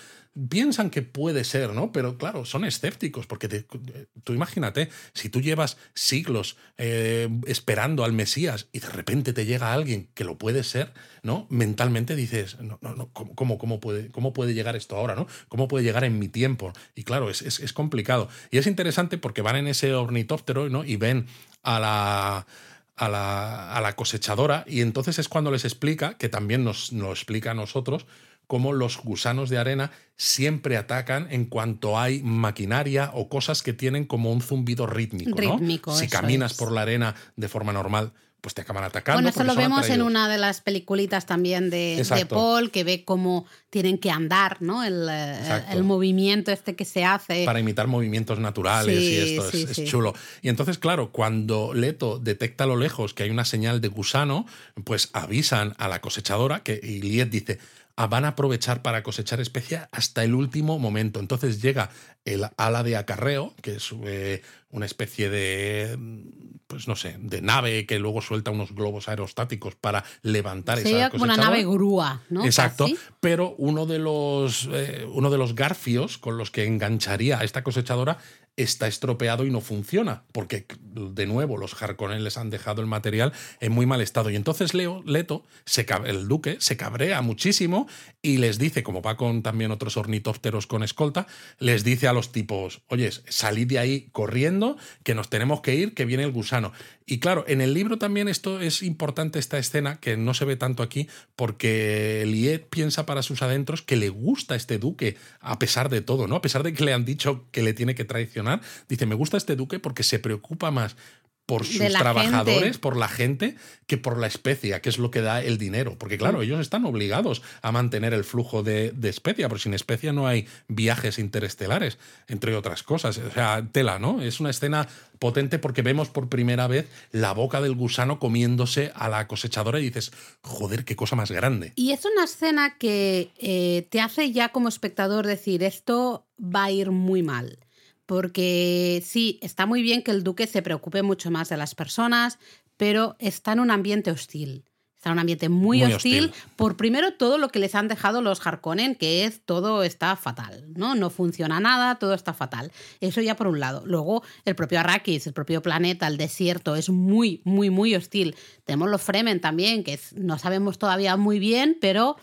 S1: Piensan que puede ser, ¿no? Pero claro, son escépticos, porque te- tú imagínate, si tú llevas siglos eh, esperando al Mesías y de repente te llega alguien que lo puede ser, ¿no? Mentalmente dices, no, no, no, ¿cómo, cómo, puede, ¿cómo puede llegar esto ahora, ¿no? ¿Cómo puede llegar en mi tiempo? Y claro, es, es, complicado. Y es interesante porque van en ese ornitóptero, ¿no? Y ven a la a la, a la cosechadora y entonces es cuando les explica, que también nos lo explica a nosotros, cómo los gusanos de arena siempre atacan en cuanto hay maquinaria o cosas que tienen como un zumbido rítmico. ¿no?
S2: Rítmico,
S1: si
S2: eso
S1: caminas
S2: es.
S1: por la arena de forma normal, pues te acaban atacando.
S2: Bueno, eso lo vemos en una de las peliculitas también de, de, Paul, que ve cómo tienen que andar, ¿no? El, eh, el, movimiento este que se hace.
S1: Para imitar movimientos naturales y esto es, chulo. Y entonces, claro, cuando Leto detecta a lo lejos que hay una señal de gusano, pues avisan a la cosechadora que, y Liet dice, van a aprovechar para cosechar especia hasta el último momento. Entonces llega el ala de acarreo, que es eh, una especie de, pues no sé, de nave que luego suelta unos globos aerostáticos para levantar
S2: Sería
S1: esa
S2: como una nave grúa, ¿no?
S1: Exacto, pero uno de, los, eh, uno de los garfios con los que engancharía a esta cosechadora está estropeado y no funciona, porque de nuevo los Harkonnen les han dejado el material en muy mal estado. Y entonces Leo, Leto, se, el duque, se cabrea muchísimo y les dice, como va con también otros ornitópteros con escolta, les dice a los tipos, oye, salid de ahí corriendo, que nos tenemos que ir, que viene el gusano. Y claro, en el libro también esto es importante, esta escena, que no se ve tanto aquí, porque Liet piensa para sus adentros que le gusta este duque, a pesar de todo, ¿no? A pesar de que le han dicho que le tiene que traicionar, dice, me gusta este duque porque se preocupa más por sus trabajadores, por la gente, que por la especia, que es lo que da el dinero. Porque claro, ellos están obligados a mantener el flujo de, de, especia, porque sin especia no hay viajes interestelares, entre otras cosas. O sea, tela, ¿no? Es una escena potente porque vemos por primera vez la boca del gusano comiéndose a la cosechadora y dices, joder, qué cosa más grande.
S2: Y es una escena que eh, te hace ya como espectador decir, esto va a ir muy mal porque sí, está muy bien que el duque se preocupe mucho más de las personas, pero está en un ambiente hostil. Está en un ambiente muy, hostil, por primero todo lo que les han dejado los Harkonnen, que es todo está fatal, ¿no? No funciona nada, todo está fatal. Eso ya por un lado. Luego el propio Arrakis, el propio planeta, el desierto es muy, muy, muy hostil. Tenemos los Fremen también, que no sabemos todavía muy bien, pero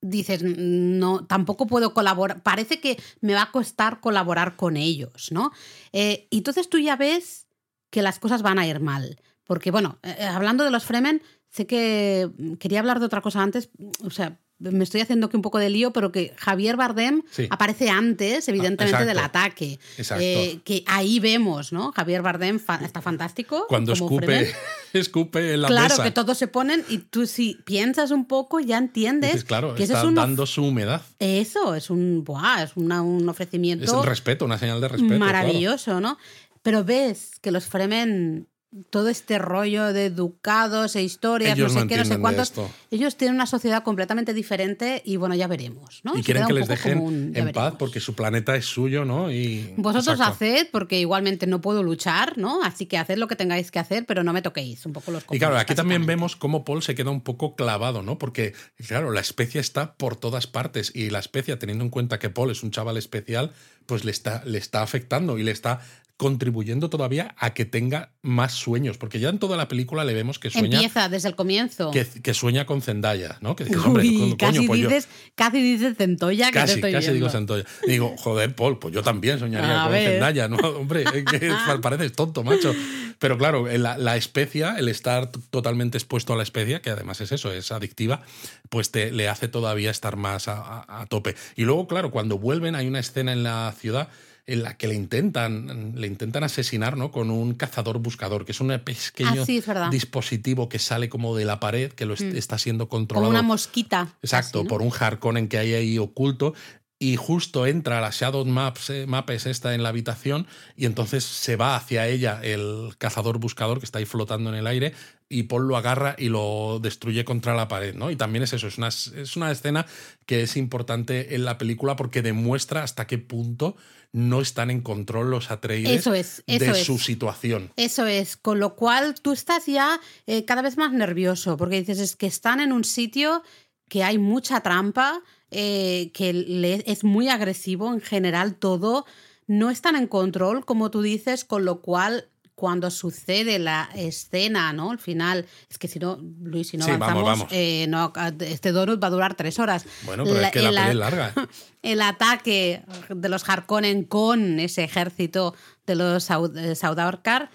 S2: dices, no, tampoco puedo colaborar, parece que me va a costar colaborar con ellos, ¿no? Eh, entonces tú ya ves que las cosas van a ir mal. Porque, bueno, eh, hablando de los Fremen, sé que quería hablar de otra cosa antes, o sea, me estoy haciendo aquí un poco de lío, pero que Javier Bardem aparece antes, evidentemente, del ataque. Eh, que ahí vemos, ¿no? Javier Bardem está fantástico.
S1: Cuando escupe, escupe en la
S2: Claro, que todos se ponen y tú si piensas un poco ya entiendes
S1: claro,
S2: que
S1: está dando su humedad.
S2: Eso, es un, buah, es un ofrecimiento...
S1: Es un respeto, una señal de respeto.
S2: Maravilloso, ¿no? Pero ves que los Fremen todo este rollo de ducados e historias, no sé qué, no sé cuántos. Ellos tienen una sociedad completamente diferente y bueno, ya veremos. ¿no?
S1: Y quieren que les dejen en paz porque su planeta es suyo, ¿no? Y,
S2: Vosotros haced, porque igualmente no puedo luchar, ¿no? Así que haced lo que tengáis que hacer, pero no me toquéis un poco los
S1: Y claro, aquí también vemos cómo Paul se queda un poco clavado, ¿no? Porque, claro, la especie está por todas partes y la especie, teniendo en cuenta que Paul es un chaval especial, pues le está, le está afectando y le está contribuyendo todavía a que tenga más sueños, porque ya en toda la película le vemos que sueña...
S2: Empieza desde el comienzo.
S1: Que, sueña con Zendaya, ¿no? Que
S2: dices, hombre, casi, pues dices, casi dices Centolla. Que
S1: casi, casi digo Centolla. Digo, joder, Paul, pues yo también soñaría con Zendaya, ¿no? Hombre, que pareces tonto, macho. Pero claro, la, la, especia, el estar totalmente expuesto a la especia, que además es eso, es adictiva, pues te, le hace todavía estar más a tope. Y luego, claro, cuando vuelven hay una escena en la ciudad en la que le intentan, le intentan asesinar ¿no? con un cazador buscador, que es un pequeño ah, dispositivo que sale como de la pared, que lo mm. está siendo controlado.
S2: Como una mosquita.
S1: Exacto, por un en que hay ahí oculto. Y justo entra la Shadow Maps, eh, esta en la habitación y entonces se va hacia ella el cazador buscador que está ahí flotando en el aire y Paul lo agarra y lo destruye contra la pared, ¿no? Y también es eso, es una, es una escena que es importante en la película porque demuestra hasta qué punto no están en control los Atreides de su situación.
S2: Eso es, con lo cual tú estás ya eh, cada vez más nervioso, porque dices, es que están en un sitio que hay mucha trampa, eh, que es muy agresivo en general todo, no están en control, como tú dices, con lo cual cuando sucede la escena, ¿no? Al final, es que si no, Luis, si no avanzamos, eh, no, este donut va a durar tres horas.
S1: Bueno, pero es que la, pelea es larga.
S2: El ataque de los Harkonnen con ese ejército de los Saudaukar,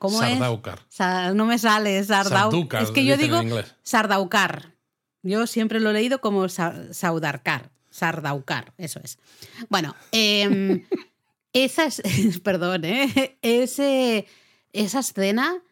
S2: ¿cómo es? no me sale, Sardaukar. Es que yo digo Sardaukar. Yo siempre lo he leído como Saudarkar. Sardaukar, eso es. Bueno, eh, esa es, perdón, ¿eh? Ese, esa escena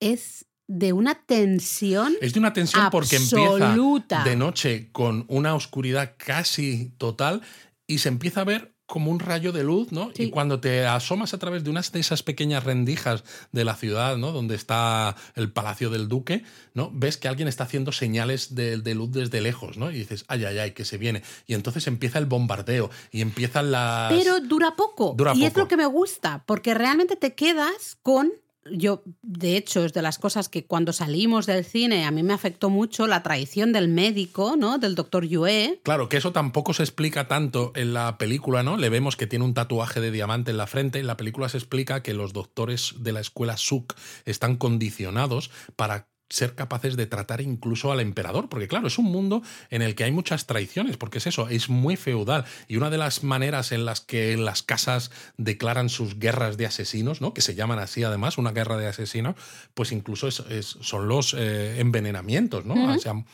S2: es de una tensión.
S1: Es de una tensión porque
S2: absoluta.
S1: empieza de noche con una oscuridad casi total y se empieza a ver como un rayo de luz, ¿no?
S2: Sí.
S1: Y cuando te asomas a través de unas de esas pequeñas rendijas de la ciudad, ¿no? Donde está el palacio del duque, ¿no? Ves que alguien está haciendo señales de, de luz desde lejos, ¿no? Y dices, ay, ay, ay, que se viene. Y entonces empieza el bombardeo y empiezan las...
S2: Pero dura poco.
S1: Dura
S2: y es lo que me gusta, porque realmente te quedas con. Yo, de hecho, es de las cosas que cuando salimos del cine a mí me afectó mucho la traición del médico, ¿no? Del doctor Yue.
S1: Claro, que eso tampoco se explica tanto en la película, ¿no? Le vemos que tiene un tatuaje de diamante en la frente. En la película se explica que los doctores de la escuela Suk están condicionados para ser capaces de tratar incluso al emperador, porque claro, es un mundo en el que hay muchas traiciones, porque es eso, es muy feudal y una de las maneras en las que las casas declaran sus guerras de asesinos, ¿no? que se llaman así además, una guerra de asesinos, pues incluso es- es- son los eh, envenenamientos, ¿no?
S2: Ujú.
S1: Se han-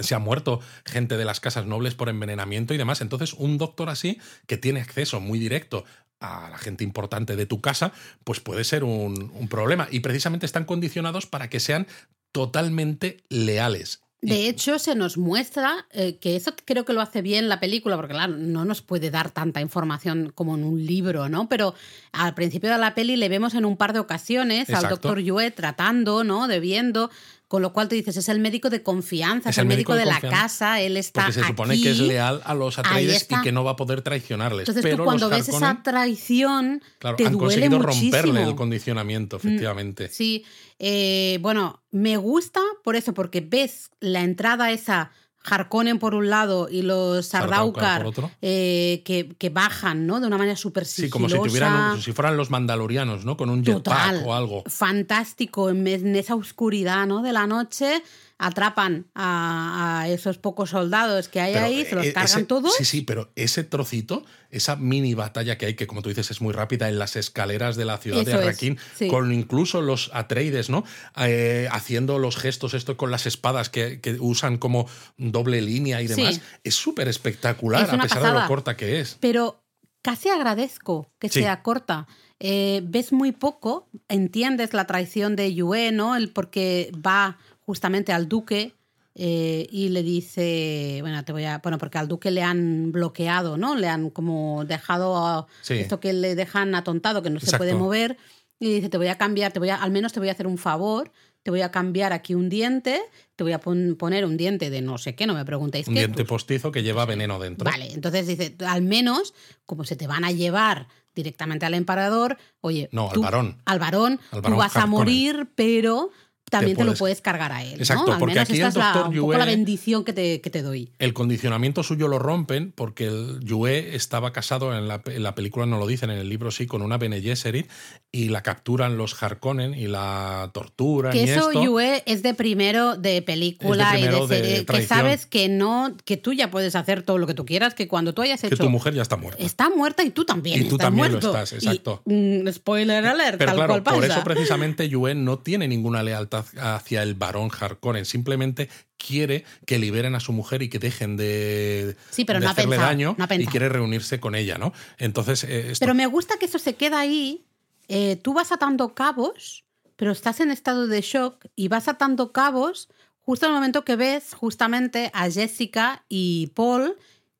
S1: se ha muerto gente de las casas nobles por envenenamiento y demás. Entonces, un doctor así, que tiene acceso muy directo a la gente importante de tu casa, pues puede ser un, un problema. Y precisamente están condicionados para que sean totalmente leales.
S2: De hecho, se nos muestra eh, que eso creo que lo hace bien la película, porque claro, no nos puede dar tanta información como en un libro, ¿no? Pero al principio de la peli le vemos en un par de ocasiones al doctor Yue tratando, ¿no? De viendo, con lo cual tú dices, es el médico de confianza, es, el
S1: el
S2: médico,
S1: médico de
S2: de, la casa, él está
S1: porque se supone
S2: aquí.
S1: que es leal a los Atreides y que no va a poder traicionarles.
S2: Entonces
S1: Pero
S2: tú cuando ves esa traición,
S1: claro,
S2: te
S1: han
S2: duele
S1: conseguido
S2: muchísimo. Mm,
S1: romperle el condicionamiento, efectivamente.
S2: Sí, eh, bueno, me gusta por eso, porque ves la entrada esa Harkonnen por un lado y los
S1: Sardaukar
S2: eh, que, que bajan, ¿no? De una manera súper
S1: Sí,
S2: sigilosa.
S1: como si tuvieran, si fueran los mandalorianos, ¿no? Con un
S2: Total.
S1: jetpack o algo.
S2: Fantástico, en, en esa oscuridad, ¿no? De la noche atrapan a, a esos pocos soldados que hay
S1: Pero,
S2: ahí, se los
S1: eh,
S2: cargan
S1: ese-
S2: todos.
S1: Sí, sí, pero ese trocito, esa mini batalla que hay, que como tú dices es muy rápida en las escaleras de la ciudad de
S2: Eso sí.
S1: con incluso los Atreides, ¿no? Eh, haciendo los gestos, esto con las espadas que, que usan como doble línea y
S2: Sí.
S1: demás, es súper espectacular,
S2: Es
S1: a pesar de lo corta que es.
S2: Pero casi agradezco que
S1: Sí.
S2: sea corta. Eh, ves muy poco, entiendes la traición de Yue, ¿no? El porque va justamente al duque eh, y le dice, bueno, te voy a, bueno, porque al duque le han bloqueado, ¿no? Le han como dejado
S1: Sí.
S2: esto que le dejan atontado, que no se puede mover. Y dice, te voy a cambiar, te voy a, al menos te voy a hacer un favor, te voy a cambiar aquí un diente, te voy a pon- poner un diente de no sé qué, no me preguntéis
S1: Un
S2: qué.
S1: diente
S2: pues,
S1: postizo que lleva veneno dentro.
S2: Vale, entonces dice, al menos, como se te van a llevar directamente al emperador, oye,
S1: No, al
S2: tú-
S1: varón.
S2: Al varón,
S1: Al
S2: tú vas a morir, pero también te, lo
S1: puedes-
S2: cargar a él.
S1: Exacto,
S2: ¿no? Al
S1: porque
S2: menos
S1: aquí
S2: esta
S1: el
S2: es la,
S1: doctor
S2: un poco la
S1: Yue-
S2: bendición que te, que te doy.
S1: El condicionamiento suyo lo rompen porque el Yue estaba casado, en la, en la película no lo dicen, en el libro sí, con una Bene Gesserit y la capturan los Harkonnen y la torturan
S2: Que
S1: y
S2: eso,
S1: esto.
S2: Yue, es de primero de película
S1: Es de primero
S2: y de
S1: de
S2: serie. que sabes que no, que tú ya puedes hacer todo lo que tú quieras, que cuando tú hayas
S1: que
S2: hecho.
S1: tu mujer ya está muerta.
S2: Está muerta y tú también.
S1: Y tú
S2: estás
S1: también lo
S2: muerto.
S1: estás, exacto.
S2: Y, mm, spoiler alert,
S1: Pero
S2: tal
S1: claro,
S2: cual pasa.
S1: por eso precisamente Yue no tiene ninguna lealtad hacia el varón Harkonnen, simplemente quiere que liberen a su mujer y que dejen de,
S2: Sí, pero
S1: de
S2: no ha
S1: hacerle
S2: pensado,
S1: daño
S2: no
S1: y quiere reunirse con ella, ¿no? Entonces, eh, esto-
S2: Pero me gusta que eso se queda ahí. Eh, tú vas atando cabos, pero estás en estado de shock y vas atando cabos justo en el momento que ves justamente a Jessica y Paul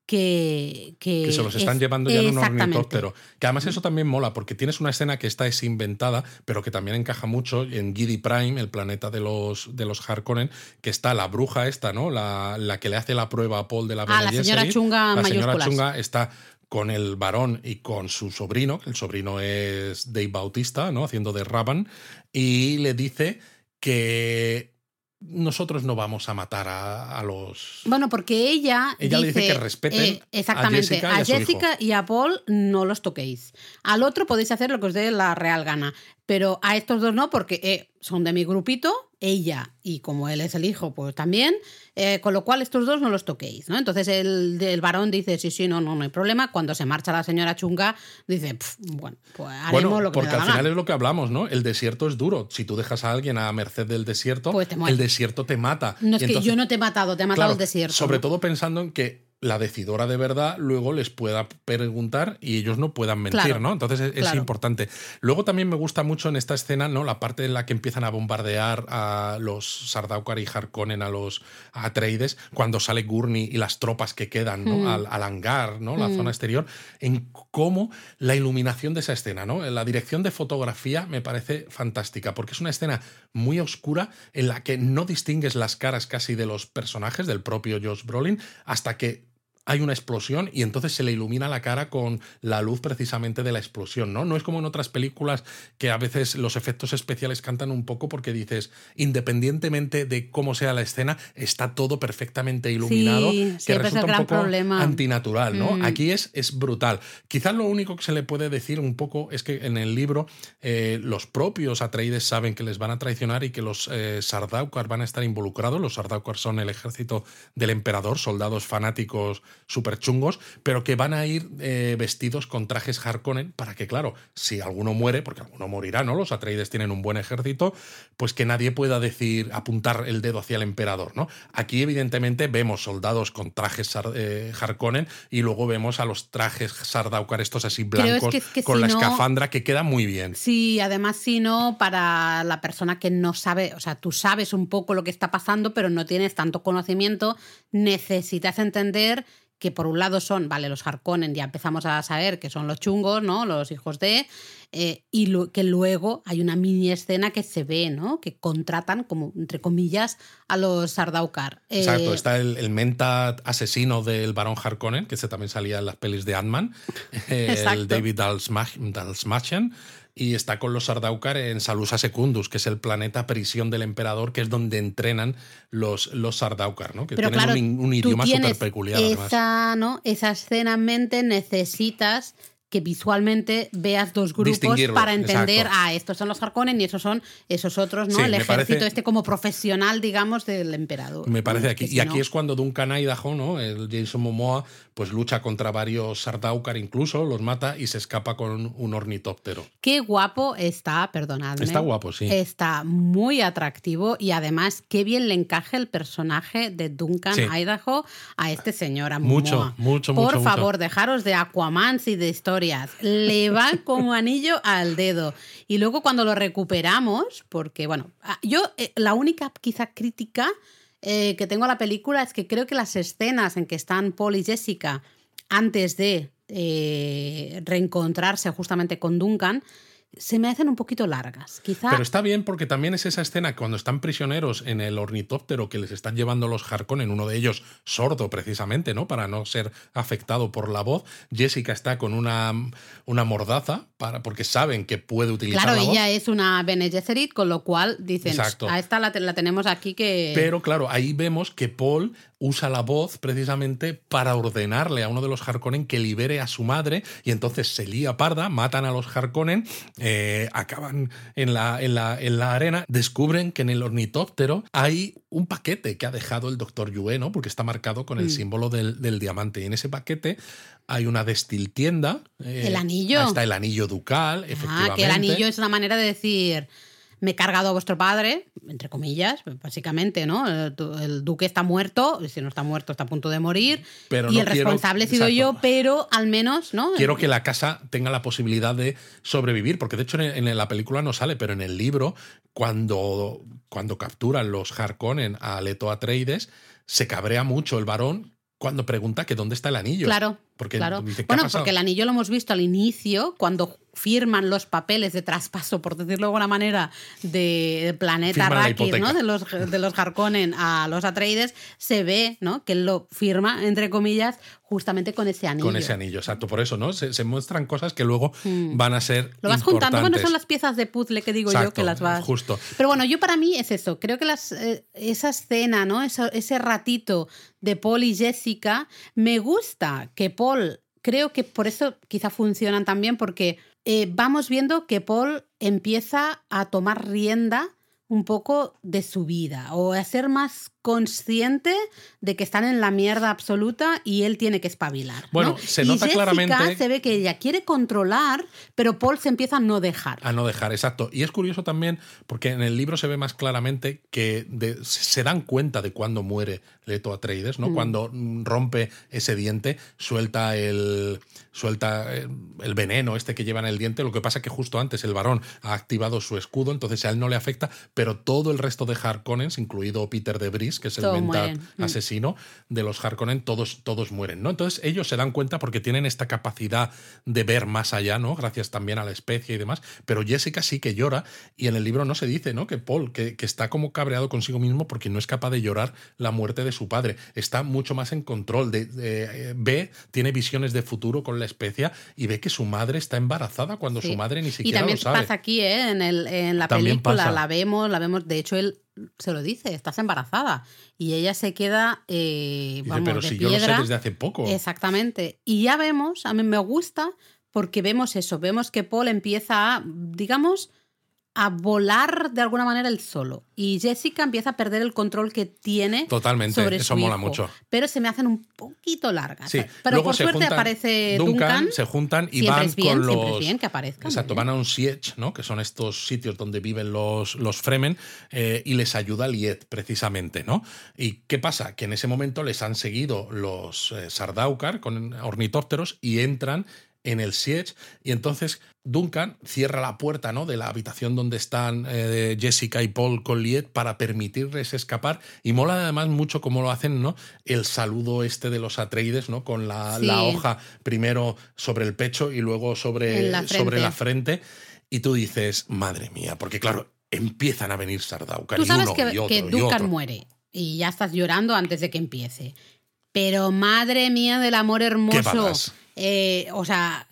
S2: que, que,
S1: que se los están
S2: es-
S1: llevando ya en un ornitóptero. Que además eso también mola, porque tienes una escena que esta es inventada, pero que también encaja mucho en Gidi Prime, el planeta de los, de los Harkonnen, que está la bruja esta, ¿no? La, la que le hace la prueba a Paul de la
S2: Ah, la
S1: Bene
S2: señora chunga
S1: La señora
S2: mayúsculas.
S1: chunga está con el varón y con su sobrino, el sobrino es Dave Bautista, ¿no? Haciendo de Raban, y le dice que nosotros no vamos a matar a, a los...
S2: Bueno, porque ella.
S1: Ella le dice que respeten
S2: eh, exactamente,
S1: a Jessica y a su
S2: Jessica y a Paul no los toquéis. Al otro podéis hacer lo que os dé la real gana. Pero a estos dos no, porque eh, son de mi grupito, ella y como él es el hijo, pues también. Eh, con lo cual, estos dos no los toquéis, ¿no? Entonces el, el varón dice: Sí, sí, no, no, no hay problema. Cuando se marcha la señora chunga, dice: "Pf, Bueno, pues haremos
S1: Bueno,
S2: lo que me
S1: porque
S2: da
S1: al final
S2: gana".
S1: es lo que hablamos, ¿no? El desierto es duro. Si tú dejas a alguien a merced del desierto,
S2: Pues
S1: el desierto te mata.
S2: No es que yo no te he matado, te he matado
S1: claro,
S2: el desierto.
S1: Sobre
S2: ¿no?
S1: todo pensando en que la decidora de verdad luego les pueda preguntar y ellos no puedan mentir, ¿no? Entonces es, es, importante. Luego también me gusta mucho en esta escena, ¿no? La parte en la que empiezan a bombardear a los Sardaukar y Harkonnen, a los Atreides, cuando sale Gurney y las tropas que quedan, ¿no? Mm. Al, hangar, ¿no? La mm. zona exterior, en cómo la iluminación de esa escena, ¿no? La dirección de fotografía me parece fantástica, porque es una escena muy oscura en la que no distingues las caras casi de los personajes, del propio Josh Brolin, hasta que hay una explosión y entonces se le ilumina la cara con la luz precisamente de la explosión, ¿no? No es como en otras películas que a veces los efectos especiales cantan un poco porque dices, independientemente de cómo sea la escena, está todo perfectamente iluminado, que resulta un poco antinatural, ¿no? Mm. Aquí es, es brutal. Quizás lo único que se le puede decir un poco es que en el libro eh, los propios Atreides saben que les van a traicionar y que los eh, Sardaukar van a estar involucrados. Los Sardaukar son el ejército del emperador, soldados fanáticos súper chungos, pero que van a ir eh, vestidos con trajes Harkonnen para que, claro, si alguno muere, porque alguno morirá, ¿no? Los Atreides tienen un buen ejército, pues que nadie pueda decir, apuntar el dedo hacia el emperador, ¿no? Aquí, evidentemente, vemos soldados con trajes eh, Harkonnen y luego vemos a los trajes Sardaukar, estos así blancos, con la escafandra, que queda muy bien.
S2: Sí, además, si no, para la persona que no sabe, o sea, tú sabes un poco lo que está pasando, pero no tienes tanto conocimiento, necesitas entender que por un lado son, vale, los Harkonnen, ya empezamos a saber que son los chungos, ¿no? Los hijos de. Eh, y que luego hay una mini escena que se ve, ¿no? Que contratan, como entre comillas, a los Sardaukar.
S1: Exacto, eh, está el, menta asesino del barón Harkonnen, que ese también salía en las pelis de Ant-Man, el David Dalsmachen y está con los Sardaukar en Salusa Secundus, que es el planeta prisión del emperador, que es donde entrenan los, los Sardaukar, ¿no? que tienen un, idioma súper peculiar.
S2: Esa, ¿no? esa escena en mente necesitas que visualmente veas dos grupos para entender, ah, estos son los Harkonnen y esos son esos otros, ¿no? el ejército este como profesional, digamos, del emperador.
S1: Me parece aquí. Y aquí es cuando Duncan Idaho, ¿no? El Jason Momoa, pues lucha contra varios Sardaukar incluso, los mata y se escapa con un ornitóptero.
S2: Qué guapo está, perdonadme.
S1: Está guapo, sí.
S2: Está muy atractivo y además qué bien le encaja el personaje de Duncan Idaho a este señor, a
S1: Mucho, mucho,
S2: Por
S1: mucho.
S2: favor, dejaros de Aquaman y de historia le va como anillo al dedo. Y luego cuando lo recuperamos, porque bueno, ah, yo eh, la única quizá crítica eh, que tengo a la película es que creo que las escenas en que están Paul y Jessica antes de eh, reencontrarse justamente con Duncan, se me hacen un poquito largas. Quizá...
S1: Pero está bien porque también es esa escena cuando están prisioneros en el ornitóptero que les están llevando los Harkonnen, uno de ellos sordo precisamente, ¿no? Para no ser afectado por la voz. Jessica está con una, una mordaza para, porque saben que puede utilizar
S2: claro,
S1: la
S2: ella es una Bene Gesserit, con lo cual dicen, a esta la, la tenemos aquí que...
S1: Pero claro, ahí vemos que Paul usa la voz precisamente para ordenarle a uno de los Harkonnen que libere a su madre y entonces se lía parda, matan a los Harkonnen, eh, acaban en la, en, la, en la, arena, descubren que en el ornitóptero hay un paquete que ha dejado el doctor Yue, ¿no? porque está marcado con el mm. símbolo del, diamante y en ese paquete hay una destiltienda.
S2: Eh, el anillo.
S1: Está el anillo ducal, efectivamente.
S2: Ah, que el anillo es una manera de decir me he cargado a vuestro padre, entre comillas, básicamente, ¿no? El, duque está muerto, si no está muerto está a punto de morir, y el responsable he sido yo, pero al menos, ¿no?
S1: Quiero que la casa tenga la posibilidad de sobrevivir, porque de hecho en, la película no sale, pero en el libro, cuando, cuando capturan los Harkonnen a Leto Atreides, se cabrea mucho el varón cuando pregunta que dónde está el anillo.
S2: Claro.
S1: Porque
S2: claro. bueno, porque el anillo lo hemos visto al inicio, cuando firman los papeles de traspaso, por decirlo de alguna manera, de planeta Arrakis, ¿no? De los, de los Harkonnen a los Atreides, se ve, ¿no? Que él lo firma, entre comillas, justamente con ese anillo.
S1: Con ese anillo, exacto. Por eso, ¿no? Se, muestran cosas que luego hmm. van a ser.
S2: Lo vas juntando, bueno, son las piezas de puzzle que digo yo que las vas.
S1: Justo.
S2: Pero bueno, yo para mí es eso. Creo que las, eh, esa escena, ¿no? ese ratito de Paul y Jessica, me gusta que Paul. Creo que por eso quizá funcionan también, porque eh, vamos viendo que Paul empieza a tomar rienda un poco de su vida o a ser más consciente de que están en la mierda absoluta y él tiene que espabilar.
S1: Bueno,
S2: ¿no?
S1: se
S2: Y
S1: nota
S2: Jessica
S1: claramente-
S2: Se ve que ella quiere controlar, pero Paul se empieza a no dejar.
S1: A no dejar, exacto. Y es curioso también porque en el libro se ve más claramente que de- se dan cuenta de cuándo muere Leto Atreides, ¿no? Cuando mm, rompe ese diente, suelta el suelta eh, el veneno este que lleva en el diente. Lo que pasa es que justo antes el varón ha activado su escudo, entonces a él no le afecta, pero todo el resto de Harkonnens, incluido Peter de Que es el
S2: mueren. Mm.
S1: asesino de los Harkonnen, todos, todos mueren, ¿no? Entonces ellos se dan cuenta porque tienen esta capacidad de ver más allá, ¿no? Gracias también a la especie y demás. Pero Jessica sí que llora y en el libro no se dice, ¿no? Que Paul, que, que está como cabreado consigo mismo porque no es capaz de llorar la muerte de su padre. Está mucho más en control. De, de- eh, ve, tiene visiones de futuro con la especie y ve que su madre está embarazada cuando
S2: Sí.
S1: su madre ni
S2: y
S1: siquiera
S2: también
S1: lo sabe.
S2: pasa aquí, ¿eh? En, el, en la
S1: También
S2: película
S1: pasa.
S2: la vemos, la vemos, de hecho él se lo dice, estás embarazada. Y ella se queda, eh,
S1: Dice,
S2: vamos,
S1: pero
S2: de
S1: si yo lo sé
S2: piedra.
S1: desde hace poco.
S2: Exactamente. Y ya vemos, a mí me gusta porque vemos eso, vemos que Paul empieza a, digamos, a volar de alguna manera el solo. Y Jessica empieza a perder el control que tiene
S1: Totalmente,
S2: sobre
S1: eso
S2: su
S1: mola
S2: hijo.
S1: mucho.
S2: Pero se me hacen un poquito largas.
S1: Sí,
S2: Pero
S1: luego
S2: por suerte
S1: juntan
S2: aparece
S1: Duncan,
S2: Duncan.
S1: se juntan y
S2: Siempre
S1: van
S2: es bien,
S1: con
S2: siempre
S1: los
S2: es bien que aparezcan,
S1: Exacto, van a un siege, ¿no? Que son estos sitios donde viven los, los Fremen eh, y les ayuda Liet, precisamente, ¿no? ¿Y qué pasa? Que en ese momento les han seguido los eh, Sardaukar con ornitópteros y entran en el siege y entonces Duncan cierra la puerta ¿no? de la habitación donde están eh, Jessica y Paul con Liet para permitirles escapar y mola además mucho cómo lo hacen ¿no? el saludo este de los Atreides ¿no? con la,
S2: Sí.
S1: la hoja primero sobre el pecho y luego sobre,
S2: la
S1: sobre
S2: frente.
S1: la frente y tú dices madre mía porque claro empiezan a venir Sardaukar
S2: Tú
S1: y
S2: sabes
S1: uno
S2: que,
S1: y otro
S2: que
S1: y
S2: Duncan
S1: otro.
S2: muere y ya estás llorando antes de que empiece. Pero madre mía del amor hermoso. Eh, o sea,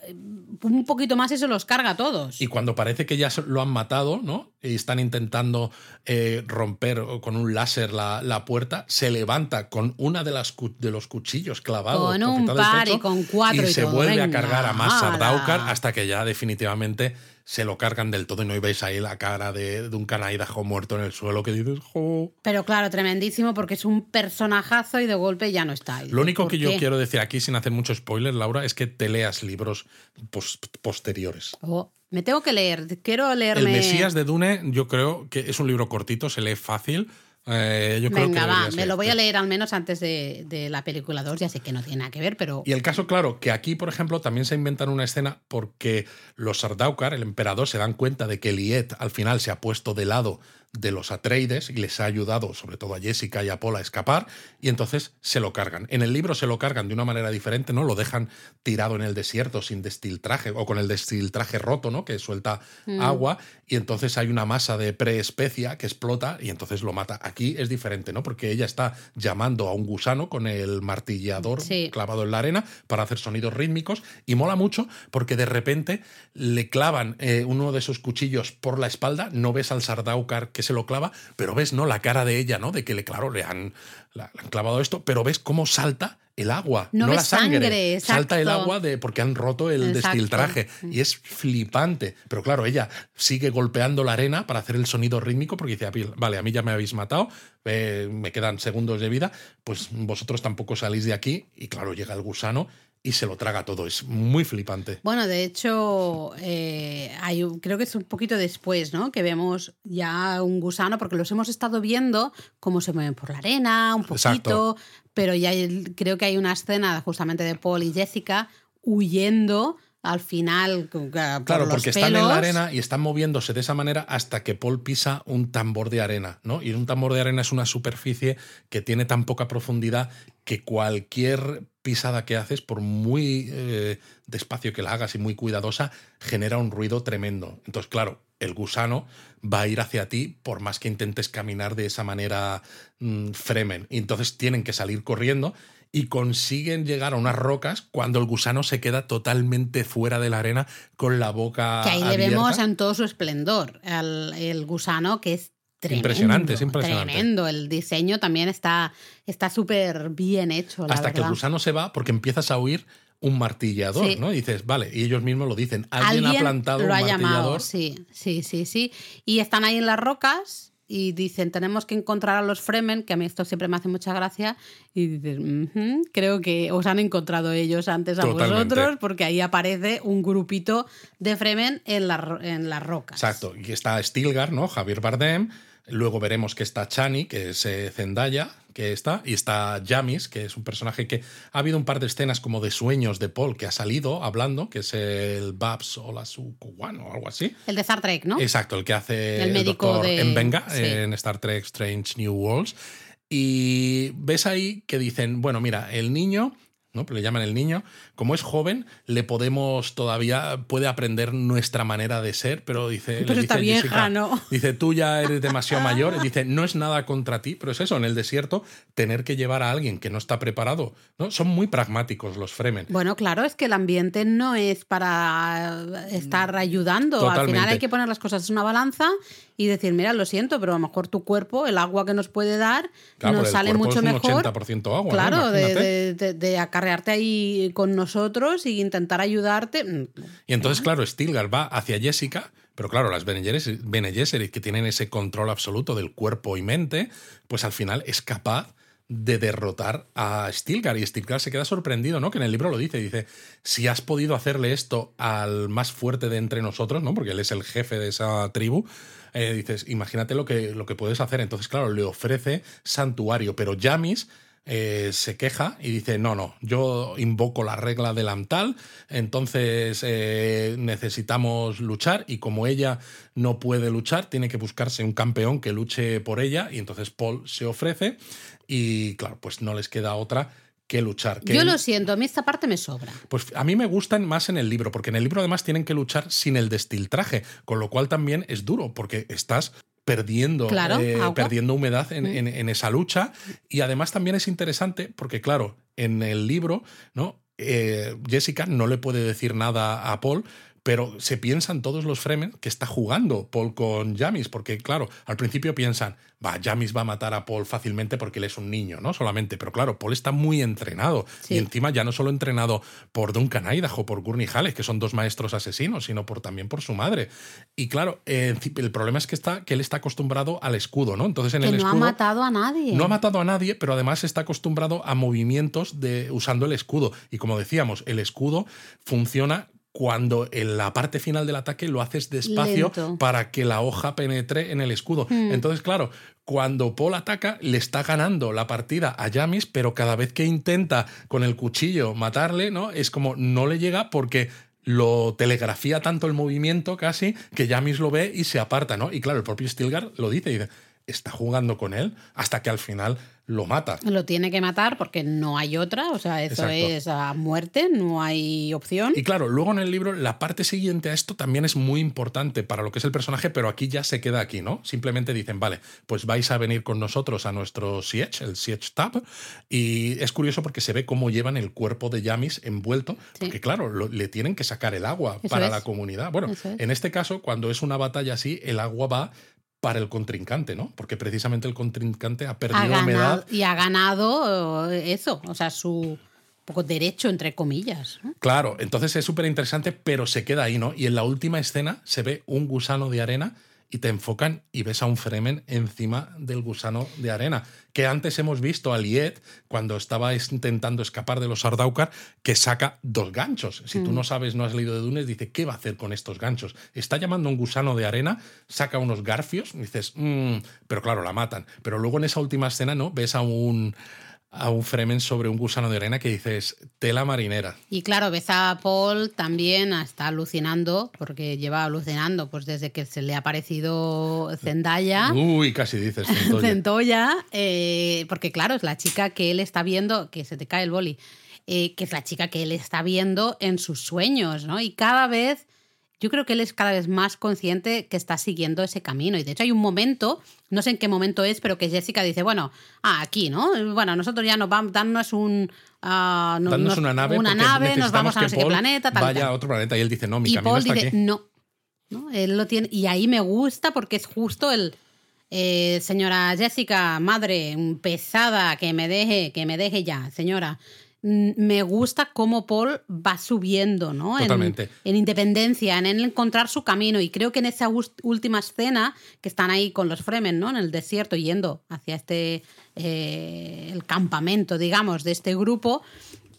S2: un poquito más se los carga a todos.
S1: Y cuando parece que ya lo han matado, ¿no? Y están intentando eh, romper con un láser la, la puerta, se levanta con una de las de los cuchillos clavados.
S2: Con un par y con cuatro y
S1: se
S2: todo,
S1: vuelve a cargar a más. Sardaukar hasta que ya definitivamente se lo cargan del todo y no veis ahí la cara de, de un canaidajo muerto en el suelo que dices, "Jo".
S2: Pero claro, tremendísimo porque es un personajazo y de golpe ya no está ahí.
S1: Lo único
S2: ¿Por
S1: que yo quiero decir aquí, sin hacer mucho spoiler, Laura, es que te leas libros pos- posteriores.
S2: Oh, me tengo que leer. Quiero
S1: El
S2: leerme.
S1: Mesías de Dune, yo creo que es un libro cortito, se lee fácil. Eh, yo creo
S2: Venga,
S1: que
S2: va, me lo voy a leer al menos antes de, de la película 2. Ya sé que no tiene nada que ver, pero.
S1: Y el caso, claro, que aquí, por ejemplo, también se inventan una escena porque los Sardaukar, el emperador, se dan cuenta de que Liet al final se ha puesto de lado de los Atreides y les ha ayudado, sobre todo a Jessica y a Paul, a escapar, y entonces se lo cargan. En el libro se lo cargan de una manera diferente, ¿no? Lo dejan tirado en el desierto sin destiltraje o con el destiltraje roto, ¿no? Que suelta
S2: Mm.
S1: agua y entonces hay una masa de preespecia que explota y entonces lo mata. Aquí es diferente, ¿no? Porque ella está llamando a un gusano con el martillador
S2: Sí.
S1: clavado en la arena para hacer sonidos rítmicos y mola mucho porque de repente le clavan eh, uno de esos cuchillos por la espalda, no ves al Sardaukar que se lo clava, pero ves no la cara de ella, ¿no? De que le claro, le han, la- le han clavado esto, pero ves cómo salta el agua,
S2: No
S1: no, la sangre,
S2: sangre,
S1: salta el agua de porque han roto el
S2: Exacto.
S1: destiltraje y es flipante, pero claro, ella sigue golpeando la arena para hacer el sonido rítmico porque dice, "Ah, vale, a mí ya me habéis matado, eh, me quedan segundos de vida, pues vosotros tampoco salís de aquí y claro, llega el gusano y se lo traga todo, es muy flipante.
S2: Bueno, de hecho, eh, hay, un- creo que es un poquito después, ¿no? Que vemos ya un gusano, porque los hemos estado viendo cómo se mueven por la arena, un poquito,
S1: Exacto.
S2: pero ya creo que hay una escena justamente de Paul y Jessica huyendo al final por
S1: Claro,
S2: los
S1: porque están en la arena y están moviéndose de esa manera hasta que Paul pisa un tambor de arena, ¿no? Y un tambor de arena es una superficie que tiene tan poca profundidad que cualquier pisada que haces, por muy eh, despacio que la hagas y muy cuidadosa, genera un ruido tremendo. Entonces, claro, el gusano va a ir hacia ti por más que intentes caminar de esa manera mm, fremen. Y entonces tienen que salir corriendo y consiguen llegar a unas rocas cuando el gusano se queda totalmente fuera de la arena con la boca
S2: Que ahí le vemos en todo su esplendor al el gusano, que es tremendo.
S1: Impresionante, es impresionante.
S2: Tremendo. El diseño también está está súper bien hecho, la
S1: Hasta que el gusano se va porque empiezas a oír un martillador,
S2: Sí.
S1: ¿no? Y dices, vale, y ellos mismos lo dicen, alguien, ha plantado
S2: lo
S1: un
S2: ha
S1: martillador.
S2: llamado, sí, sí, sí, sí. Y están ahí en las rocas y dicen, tenemos que encontrar a los Fremen, que a mí esto siempre me hace mucha gracia, y dices, "Ujú, creo que os han encontrado ellos antes a
S1: Totalmente.
S2: vosotros, porque ahí aparece un grupito de Fremen en, la en las rocas.
S1: Exacto. Y está Stilgar, ¿no? Javier Bardem. Luego veremos que está Chani, que es eh, Zendaya, que está. Y está Jamis, que es un personaje que ha habido un par de escenas como de sueños de Paul que ha salido hablando, que es el Babs Olasukuwan o algo así.
S2: El de Star Trek, ¿no?
S1: Exacto, el que hace
S2: El médico de-
S1: Mbenga
S2: sí.
S1: en Star Trek Strange New Worlds. Y ves ahí que dicen, bueno, mira, el niño, ¿no? Le llaman el niño, como es joven, le podemos todavía, puede aprender nuestra manera de ser, pero dice...
S2: Pero está
S1: dice
S2: vieja,
S1: Jessica,
S2: ¿no?
S1: Dice, tú ya eres demasiado mayor. Y dice, no es nada contra ti, pero es eso, en el desierto, tener que llevar a alguien que no está preparado, ¿no? Son muy pragmáticos los Fremen.
S2: Bueno, claro, es que el ambiente no es para estar ayudando. Al final hay que poner las cosas en una balanza y decir, mira, lo siento, pero a lo mejor tu cuerpo, el agua que nos puede dar,
S1: Claro,
S2: nos sale mucho
S1: es un
S2: mejor.
S1: 80% agua, ¿no?
S2: Claro, de, de- de- de acarrearte ahí con nosotros y intentar ayudarte. Mm,
S1: Y entonces, claro, Stilgar va hacia Jessica, pero claro, las Bene Gesserit- Bene Gesserit, que tienen ese control absoluto del cuerpo y mente, pues al final es capaz de derrotar a Stilgar. Y Stilgar se queda sorprendido, ¿no? Que en el libro lo dice, dice, si has podido hacerle esto al más fuerte de entre nosotros, ¿no? Porque él es el jefe de esa tribu. eh, dices, imagínate lo que, lo que puedes hacer. Entonces, claro, le ofrece santuario, pero Yamis eh, se queja y dice, no, no, yo invoco la regla del Amtal, entonces eh, necesitamos luchar y como ella no puede luchar, tiene que buscarse un campeón que luche por ella y entonces Paul se ofrece y claro, pues no les queda otra que luchar. que
S2: Yo lo siento, a mí esta parte me sobra.
S1: pues a mí me gustan más en el libro, porque en el libro además tienen que luchar sin el destiltraje, con lo cual también es duro, porque estás perdiendo,
S2: Claro,
S1: eh, perdiendo humedad en,
S2: Mm.
S1: en- en esa lucha. Y además también es interesante, porque claro, en el libro, ¿no? Eh, Jessica no le puede decir nada a Paul. Pero se piensan todos los Fremen que está jugando Paul con Jamis, porque claro, al principio piensan, va, Jamis va a matar a Paul fácilmente porque él es un niño, ¿no? Solamente, pero claro, Paul está muy entrenado
S2: Sí.
S1: y encima ya no solo entrenado por Duncan Idaho, por Gurney Halleck, que son dos maestros asesinos, sino por, también por su madre. Y claro, eh, el problema es que, está, que él está acostumbrado al escudo, ¿no? Entonces en
S2: Que
S1: el
S2: no ha
S1: escudo...
S2: matado a nadie.
S1: No ha matado a nadie, pero además está acostumbrado a movimientos de usando el escudo. Y como decíamos, el escudo funciona cuando en la parte final del ataque lo haces despacio
S2: Lento.
S1: para que la hoja penetre en el escudo.
S2: Hmm.
S1: Entonces, claro, cuando Paul ataca, le está ganando la partida a Yamis, pero cada vez que intenta con el cuchillo matarle, ¿no? Es como no le llega porque lo telegrafía tanto el movimiento casi que Yamis lo ve y se aparta, ¿no? Y claro, el propio Stilgar lo dice, dice, está jugando con él hasta que al final lo mata.
S2: Lo tiene que matar porque no hay otra, o sea, eso
S1: Exacto.
S2: es a muerte, no hay opción.
S1: Y claro, luego en el libro la parte siguiente a esto también es muy importante para lo que es el personaje, pero aquí ya se queda aquí, ¿no? Simplemente dicen, vale, pues vais a venir con nosotros a nuestro Siege, el Siege Tab, y es curioso porque se ve cómo llevan el cuerpo de Yamis envuelto,
S2: Sí.
S1: porque claro, lo- le tienen que sacar el agua
S2: Eso
S1: para
S2: es.
S1: la comunidad. Bueno,
S2: es.
S1: en este caso, cuando es una batalla así, el agua va para el contrincante, ¿no? Porque precisamente el contrincante ha perdido
S2: ha ganado,
S1: humedad
S2: y ha ganado eh, eso, o sea, su poco derecho, entre comillas. ¿no?
S1: Claro, entonces es súper interesante, pero se queda ahí, ¿no? Y en la última escena se ve un gusano de arena y te enfocan y ves a un Fremen encima del gusano de arena. Que antes hemos visto a Liet, cuando estaba es- intentando escapar de los Sardaukar, que saca dos ganchos. Si tú no sabes, no has leído de Dunes, dice, ¿qué va a hacer con estos ganchos? Está llamando a un gusano de arena, saca unos garfios, y dices, "Mm", pero claro, la matan. Pero luego en esa última escena, ¿no? Ves a un a un Fremen sobre un gusano de arena que dices, tela marinera.
S2: Y claro, ves a Paul también está alucinando, porque lleva alucinando pues desde que se le ha aparecido Zendaya.
S1: Uy, casi dices. Centolla.
S2: Centolla, eh, porque claro, es la chica que él está viendo, que se te cae el boli, eh, que es la chica que él está viendo en sus sueños, ¿no? Y cada vez, yo creo que él es cada vez más consciente que está siguiendo ese camino. Y de hecho hay un momento, no sé en qué momento es, pero que Jessica dice, bueno, ah, aquí, ¿no? Bueno, nosotros ya nos vamos, danos un... nos-
S1: una nave,
S2: una nave, nos vamos a no sé qué planeta, tal,
S1: Vaya
S2: tal.
S1: a otro planeta. Y él dice, no, mi
S2: Y
S1: camino
S2: Paul
S1: está
S2: dice,
S1: aquí.
S2: no. ¿no? Él lo tiene. Y ahí me gusta porque es justo el. eh, señora Jessica, madre, pesada, que me deje, que me deje ya, señora. Me gusta cómo Paul va subiendo, ¿no? En-
S1: Totalmente.
S2: En, independencia, en encontrar su camino. Y creo que en esa última escena, que están ahí con los Fremen, ¿no? En el desierto, yendo hacia este. eh, el campamento, digamos, de este grupo,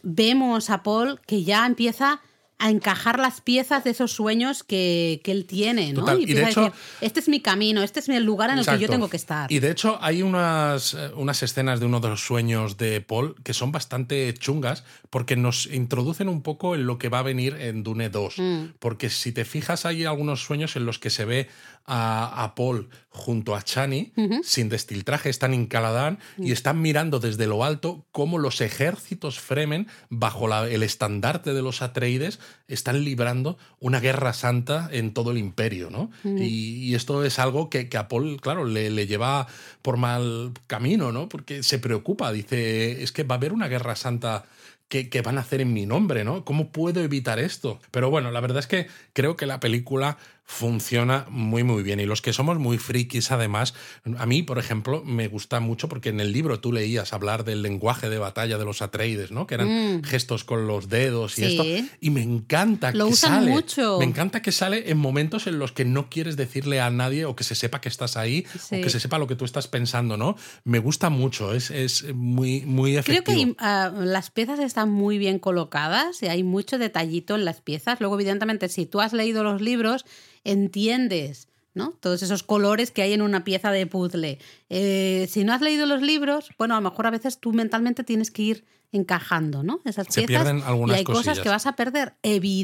S2: vemos a Paul que ya empieza a encajar las piezas de esos sueños que, que él tiene, ¿no?
S1: Total, y de
S2: a
S1: hecho-
S2: decir, este es mi camino, este es el lugar en el que yo tengo que estar.
S1: Y de hecho hay unas, eh, unas escenas de uno de los sueños de Paul que son bastante chungas porque nos introducen un poco en lo que va a venir en Dune 2.
S2: Mm.
S1: Porque si te fijas hay algunos sueños en los que se ve a, a Paul junto a Chani sin destiltraje, están en Caladán
S2: Mm.
S1: y están mirando desde lo alto cómo los ejércitos Fremen bajo la- el estandarte de los Atreides están librando una guerra santa en todo el imperio, ¿no? Y, y esto es algo que, que a Paul, claro, le, le lleva por mal camino, ¿no? Porque se preocupa, dice, es que va a haber una guerra santa que, que van a hacer en mi nombre, ¿no? ¿Cómo puedo evitar esto? Pero bueno, la verdad es que creo que la película funciona muy muy bien y los que somos muy frikis además a mí por ejemplo me gusta mucho porque en el libro tú leías hablar del lenguaje de batalla de los Atreides no que eran gestos con los dedos y
S2: Mm. Sí.
S1: esto y me encanta
S2: Lo
S1: que
S2: usan
S1: sale
S2: mucho.
S1: me encanta que sale en momentos en los que no quieres decirle a nadie o que se sepa que estás ahí
S2: Sí.
S1: o que se sepa lo que tú estás pensando no me gusta mucho es, es muy muy
S2: Creo
S1: efectivo
S2: que ah, las piezas están muy bien colocadas y hay mucho detallito en las piezas. Luego, evidentemente, si tú has leído los libros, entiendes ¿no? todos esos colores que hay en una pieza de puzzle. Eh, si no has leído los libros, bueno, a lo mejor a veces tú mentalmente tienes que ir encajando ¿no? esas
S1: Se
S2: piezas.
S1: pierden algunas
S2: y hay cosas que vas a perder,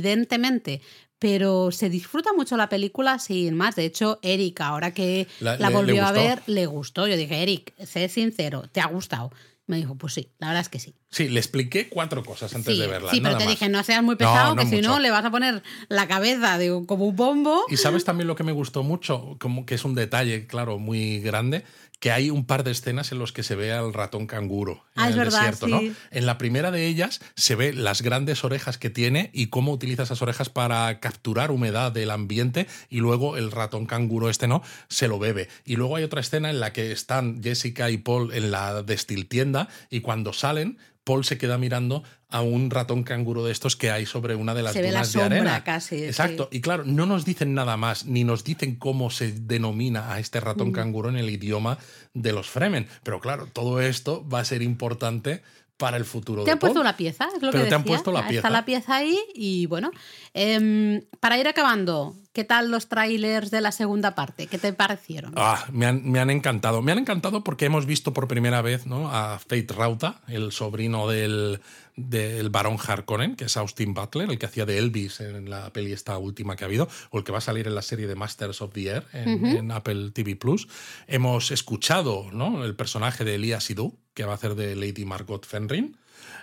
S2: evidentemente. Pero se disfruta mucho la película sin más. De hecho, Eric, ahora que
S1: La-
S2: la,
S1: le- le
S2: volvió a ver, le gustó. Yo dije, Eric, sé sincero, ¿te ha gustado? Me dijo, pues sí, la verdad es que sí.
S1: Sí le expliqué cuatro cosas antes
S2: sí,
S1: de verla
S2: sí, pero
S1: nada
S2: te
S1: más.
S2: dije, no seas muy pesado,
S1: No, no
S2: que si no le vas a poner la cabeza como un bombo.
S1: Y sabes también lo que me gustó mucho, como que es un detalle, claro, muy grande, que hay un par de escenas en los que se ve al ratón canguro en
S2: Ah, es
S1: el
S2: verdad,
S1: desierto,
S2: sí.
S1: ¿no? En la primera de ellas se ve las grandes orejas que tiene y cómo utiliza esas orejas para capturar humedad del ambiente y luego el ratón canguro este no se lo bebe. Y luego hay otra escena en la que están Jessica y Paul en la destiltienda y cuando salen Paul se queda mirando a un ratón canguro de estos que hay sobre una de las
S2: Se ve la
S1: dunas de arena.
S2: casi, sí.
S1: Exacto. Y claro, no nos dicen nada más, ni nos dicen cómo se denomina a este
S2: Mm.
S1: ratón canguro en el idioma de los Fremen. Pero claro, todo esto va a ser importante para el futuro
S2: Te
S1: de
S2: han puesto
S1: Paul.
S2: la pieza, es lo
S1: Pero
S2: que
S1: te han puesto la
S2: Está
S1: pieza.
S2: la pieza ahí y bueno. em, para ir acabando, ¿qué tal los trailers de la segunda parte? ¿Qué te parecieron?
S1: Ah, me han, me han encantado. Me han encantado porque hemos visto por primera vez ¿no? a Fate Rauta, el sobrino del, del barón Harkonnen, que es Austin Butler, el que hacía de Elvis en la peli esta última que ha habido, o el que va a salir en la serie de Masters of the Air en, en Apple TV Plus. Hemos escuchado ¿no? el personaje de Elia Sidhu, que va a hacer de Lady Margot Fenrir.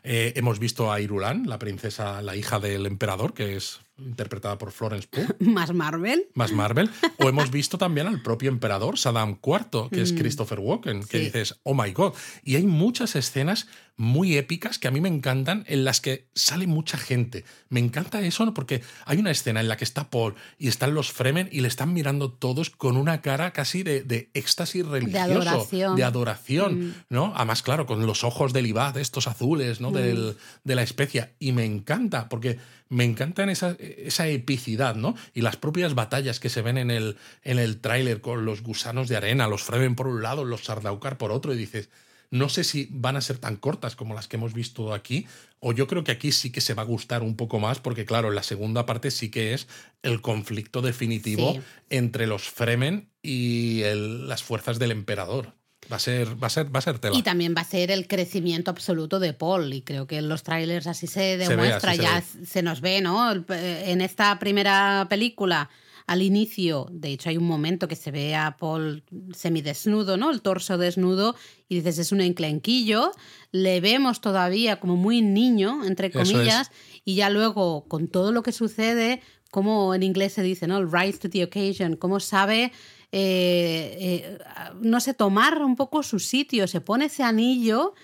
S1: Eh, hemos visto a Irulan, la princesa, la hija del emperador, que es interpretada por Florence Pugh
S2: Más Marvel.
S1: más Marvel. O hemos visto también al propio emperador, Saddam IV, que es Christopher Walken, que
S2: Mm. Sí.
S1: dices, oh my god. Y hay muchas escenas muy épicas que a mí me encantan, en las que sale mucha gente. Me encanta eso, ¿no? porque hay una escena en la que está Paul y están los Fremen y le están mirando todos con una cara casi de, de éxtasis religioso,
S2: adoración.
S1: de adoración, ¿no? Además, claro, con los ojos del Ibad, estos azules, ¿no? Del- de la especia. Y me encanta, porque me encantan esa, esa epicidad, ¿no? Y las propias batallas que se ven en el, en el tráiler con los gusanos de arena, los Fremen por un lado, los Sardaukar por otro, y dices, no sé si van a ser tan cortas como las que hemos visto aquí, o yo creo que aquí sí que se va a gustar un poco más, porque claro, la segunda parte sí que es el conflicto definitivo
S2: Sí.
S1: entre los Fremen y el- las fuerzas del emperador. Va a ser, va a ser, va a ser tela.
S2: Y también va a ser el crecimiento absoluto de Paul. Y creo que en los trailers así se
S1: ve,
S2: demuestra,
S1: así se
S2: ya
S1: ve.
S2: se nos ve, ¿no? Eh, En esta primera película, al inicio, de hecho, hay un momento que se ve a Paul semidesnudo, ¿no? El torso desnudo, y dices, es un enclenquillo. Le vemos todavía como muy niño, entre
S1: es.
S2: comillas, y ya luego, con todo lo que sucede, como en inglés se dice, ¿no? El rise to the occasion, cómo sabe eh, eh, no sé, tomar un poco su sitio, se pone ese anillo,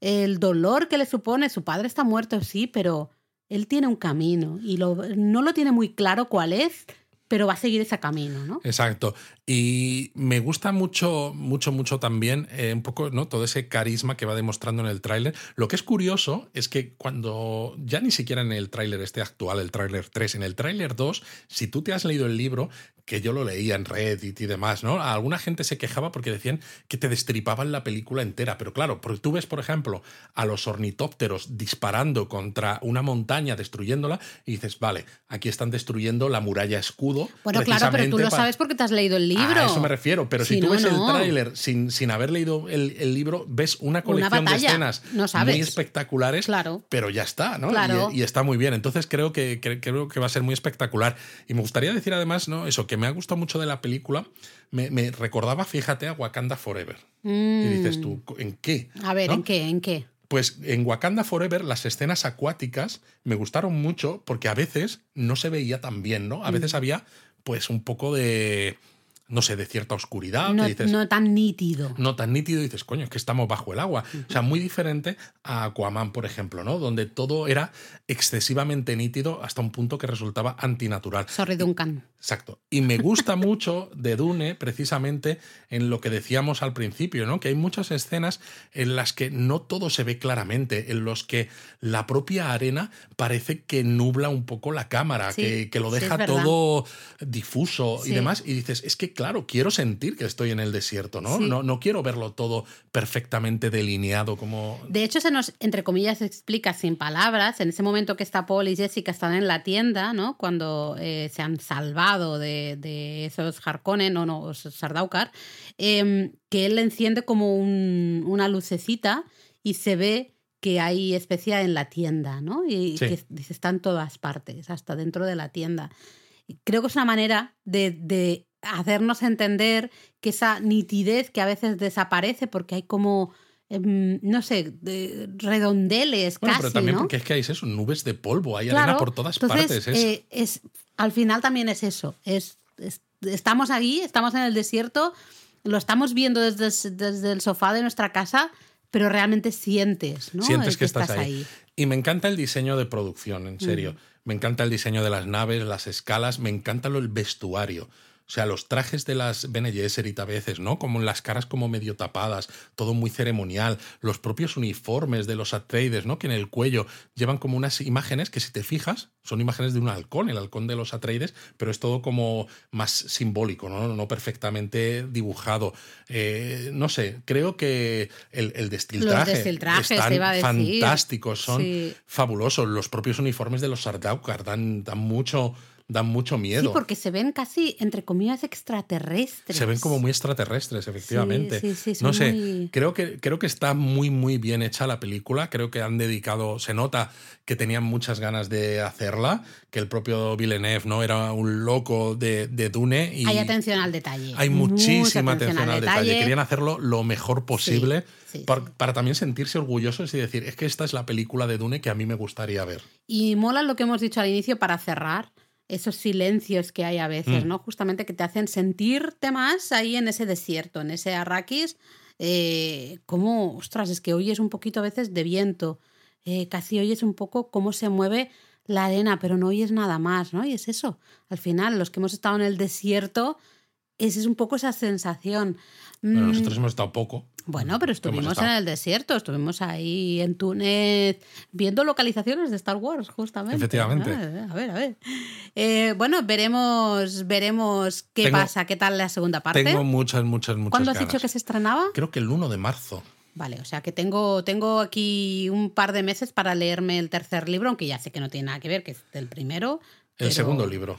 S2: el dolor que le supone, su padre está muerto, sí, pero él tiene un camino y lo- no lo tiene muy claro cuál es, pero va a seguir ese camino, ¿no?
S1: Exacto. Y me gusta mucho, mucho, mucho también eh, un poco, ¿no? Todo ese carisma que va demostrando en el tráiler. Lo que es curioso es que cuando ya ni siquiera en el tráiler este actual, el tráiler 3, en el tráiler 2, si tú te has leído el libro, que yo lo leía en Reddit y demás, ¿no? Alguna gente se quejaba porque decían que te destripaban la película entera, pero claro, porque tú ves, por ejemplo, a los ornitópteros disparando contra una montaña, destruyéndola, y dices, vale, aquí están destruyendo la muralla escudo.
S2: Bueno, claro, pero tú lo sabes porque te has leído el libro.
S1: A eso me refiero, pero si, tú ves el tráiler sin, sin haber leído el, libro, ves una colección de escenas muy espectaculares,
S2: claro.
S1: pero ya está, ¿no? Y, está muy bien. Entonces creo que, creo que va a ser muy espectacular. Y me gustaría decir además, ¿no? Eso, que me ha gustado mucho de la película, me, recordaba, fíjate, a Wakanda Forever. Y dices tú, ¿en qué?
S2: A ver, ¿en qué? ¿En qué?
S1: Pues en Wakanda Forever las escenas acuáticas me gustaron mucho porque a veces no se veía tan bien, ¿no? A veces mm. había pues un poco de no sé, de cierta oscuridad.
S2: No,
S1: dices,
S2: no tan nítido.
S1: No tan nítido, y dices, coño, es que estamos bajo el agua. O sea, muy diferente a Aquaman, por ejemplo, ¿no? Donde todo era excesivamente nítido hasta un punto que resultaba antinatural.
S2: Sorry, Duncan.
S1: Exacto. Y me gusta mucho de Dune, precisamente en lo que decíamos al principio, ¿no? Que hay muchas escenas en las que no todo se ve claramente, en los que la propia arena parece que nubla un poco la cámara, que, lo deja todo difuso y demás. Y dices, es que claro, quiero sentir que estoy en el desierto, ¿no? No, no quiero verlo todo perfectamente delineado como...
S2: De hecho, se nos, entre comillas, explica sin palabras, en ese momento que está Paul y Jessica están en la tienda, ¿no? Cuando eh, se han salvado de, esos Harkonnen, o no, Sardaukar, em, que él le enciende como una lucecita y se ve que hay especia en la tienda, ¿no? Y que está en todas partes, hasta dentro de la tienda. Creo que es una manera de hacernos entender que esa nitidez que a veces desaparece porque hay como em, no sé, redondeles casi,
S1: pero también porque es que hay eso, nubes de polvo, hay arena por todas partes.
S2: Eh, es... al final también es eso, es, estamos ahí, estamos en el desierto, lo estamos viendo desde, desde, el sofá de nuestra casa, pero realmente sientes, ¿no?
S1: Sientes que, estás, ahí. Y me encanta el diseño de producción, en serio. Mm. Me encanta el diseño de las naves, las escalas, me encanta lo, el vestuario. O sea, los trajes de las Bene Gesserit a veces, ¿no? Como las caras como medio tapadas, todo muy ceremonial. Los propios uniformes de los Atreides, ¿no? Que en el cuello llevan como unas imágenes que si te fijas, son imágenes de un halcón, el halcón de los Atreides, pero es todo como más simbólico, ¿no? No perfectamente dibujado. Eh, no sé, creo que el, el destiltraje están fantásticos, son fabulosos. Los propios uniformes de los Sardaukar dan, dan mucho dan mucho miedo. Sí,
S2: porque se ven casi, entre comillas, extraterrestres.
S1: Se ven como muy extraterrestres, efectivamente. Sí, sí, no sé, creo, que, creo que está muy, muy bien hecha la película. Creo que han dedicado, se nota que tenían muchas ganas de hacerla, que el propio Villeneuve no era un loco de, de Dune. Y
S2: hay atención al detalle.
S1: Hay muchísima atención, al, detalle. Querían hacerlo lo mejor posible para, para, también sentirse orgullosos y decir, es que esta es la película de Dune que a mí me gustaría ver.
S2: Y mola lo que hemos dicho al inicio para cerrar esos silencios que hay a veces, mm. ¿no? Justamente que te hacen sentirte más ahí en ese desierto, en ese arrakis, eh, como, ostras, es que oyes un poquito a veces de viento, eh, casi oyes un poco cómo se mueve la arena, pero no oyes nada más, ¿no? Y es eso, al final, los que hemos estado en el desierto, esa es un poco esa sensación.
S1: nosotros mm. hemos estado poco.
S2: Bueno, pero estuvimos en el desierto, estuvimos ahí en Túnez viendo localizaciones de Star Wars, justamente.
S1: Efectivamente.
S2: A ver, a ver. Eh, bueno, veremos, veremos qué pasa, qué tal la segunda parte.
S1: Tengo muchas, muchas, muchas.
S2: ¿Cuándo has dicho que se estrenaba?
S1: Creo que el 1 de marzo.
S2: Vale, o sea que tengo, tengo aquí un par de meses para leerme el tercer libro, aunque ya sé que no tiene nada que ver, que es el primero.
S1: El segundo libro.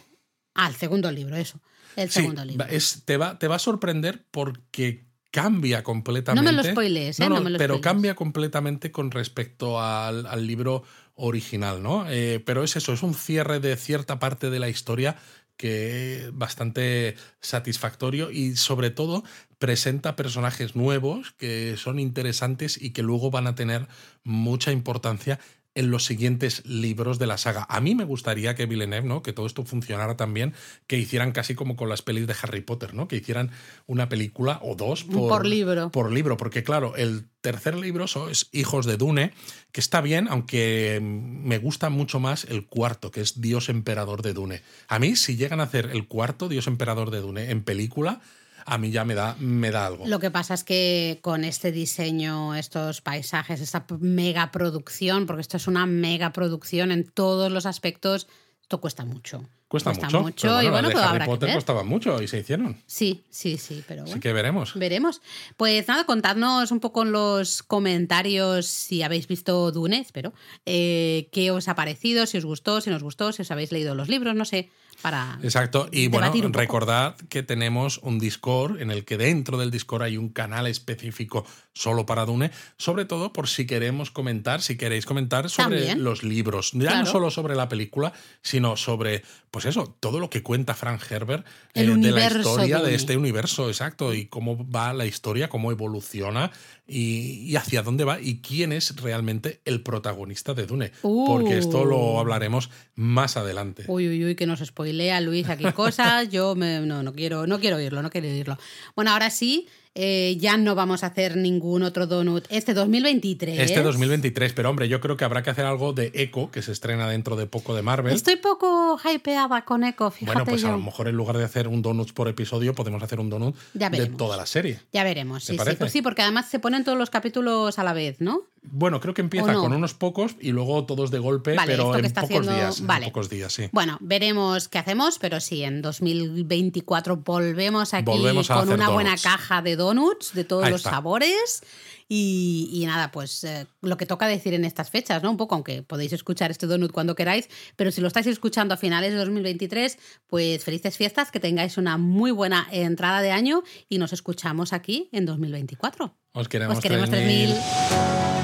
S2: Ah, el segundo libro, eso. El segundo libro.
S1: Es, te, va, te va a sorprender porque cambia completamente.
S2: No me lo spoilees, ¿eh?
S1: No, no, pero cambia completamente con respecto al, libro original, ¿no? Eh, pero es eso, es un cierre de cierta parte de la historia que es bastante satisfactorio y sobre todo presenta personajes nuevos que son interesantes y que luego van a tener mucha importancia en los siguientes libros de la saga. A mí me gustaría que Villeneuve, ¿no? que todo esto funcionara también, que hicieran casi como con las pelis de Harry Potter, ¿no? que hicieran una película o dos por,
S2: Por libro.
S1: Por libro, porque claro, el tercer libro es Hijos de Dune, que está bien, aunque me gusta mucho más el cuarto, que es Dios Emperador de Dune. A mí, si llegan a hacer el cuarto Dios Emperador de Dune en película, a mí ya me da, me da algo.
S2: Lo que pasa es que con este diseño, estos paisajes, esta mega producción, porque esto es una mega producción en todos los aspectos, esto cuesta mucho.
S1: Cuesta, mucho.
S2: mucho
S1: bueno,
S2: y bueno, pues
S1: Harry Potter
S2: ver.
S1: costaban mucho y se hicieron.
S2: Sí, sí, sí, pero bueno.
S1: Así que veremos.
S2: Veremos. Pues nada, contadnos un poco en los comentarios si habéis visto Dune, espero, eh, qué os ha parecido, si os gustó, si no os gustó, si os habéis leído los libros, no sé, para
S1: Exacto. Y bueno, recordad que tenemos un Discord en el que dentro del Discord hay un canal específico solo para Dune, sobre todo por si queremos comentar, si queréis comentar sobre
S2: También.
S1: los libros, ya
S2: Claro.
S1: no solo sobre la película, sino sobre, pues eso, todo lo que cuenta Frank Herbert eh, de la historia de este universo, exacto, y cómo va la historia, cómo evoluciona y, y hacia dónde va y quién es realmente el protagonista de Dune. Porque esto lo
S2: Uh.
S1: hablaremos más adelante.
S2: Uy, uy, uy, que nos spoilea Luis aquí cosas. Yo me- no, no quiero, no quiero oírlo, no quiero oírlo. Bueno, ahora sí, eh, ya no vamos a hacer ningún otro donut. Este 2023.
S1: Este 2023, pero hombre, yo creo que habrá que hacer algo de Echo, que se estrena dentro de poco de Marvel.
S2: Estoy poco hypeada con Echo, fíjate
S1: bueno, pues
S2: yo.
S1: a lo mejor en lugar de hacer un donut por episodio, podemos hacer un donut de toda la serie.
S2: Ya veremos,
S1: ¿Te
S2: sí, sí, pues sí, porque además se ponen todos los capítulos a la vez, ¿no?
S1: Bueno, creo que empieza con unos pocos y luego todos de golpe,
S2: Vale,
S1: pero en pocos
S2: haciendo-
S1: días. en
S2: vale.
S1: pocos días, sí.
S2: Bueno, veremos qué hacemos, pero sí, en 2024 volvemos aquí
S1: Volvemos
S2: con una buena caja de donuts de todos
S1: Ahí
S2: los
S1: está.
S2: sabores. Y, y nada, pues eh, lo que toca decir en estas fechas, ¿no? Un poco, aunque podéis escuchar este donut cuando queráis, pero si lo estáis escuchando a finales de 2023, pues felices fiestas, que tengáis una muy buena entrada de año y nos escuchamos aquí en 2024.
S1: Os queremos,
S2: Os queremos
S1: 3000.
S2: 3000.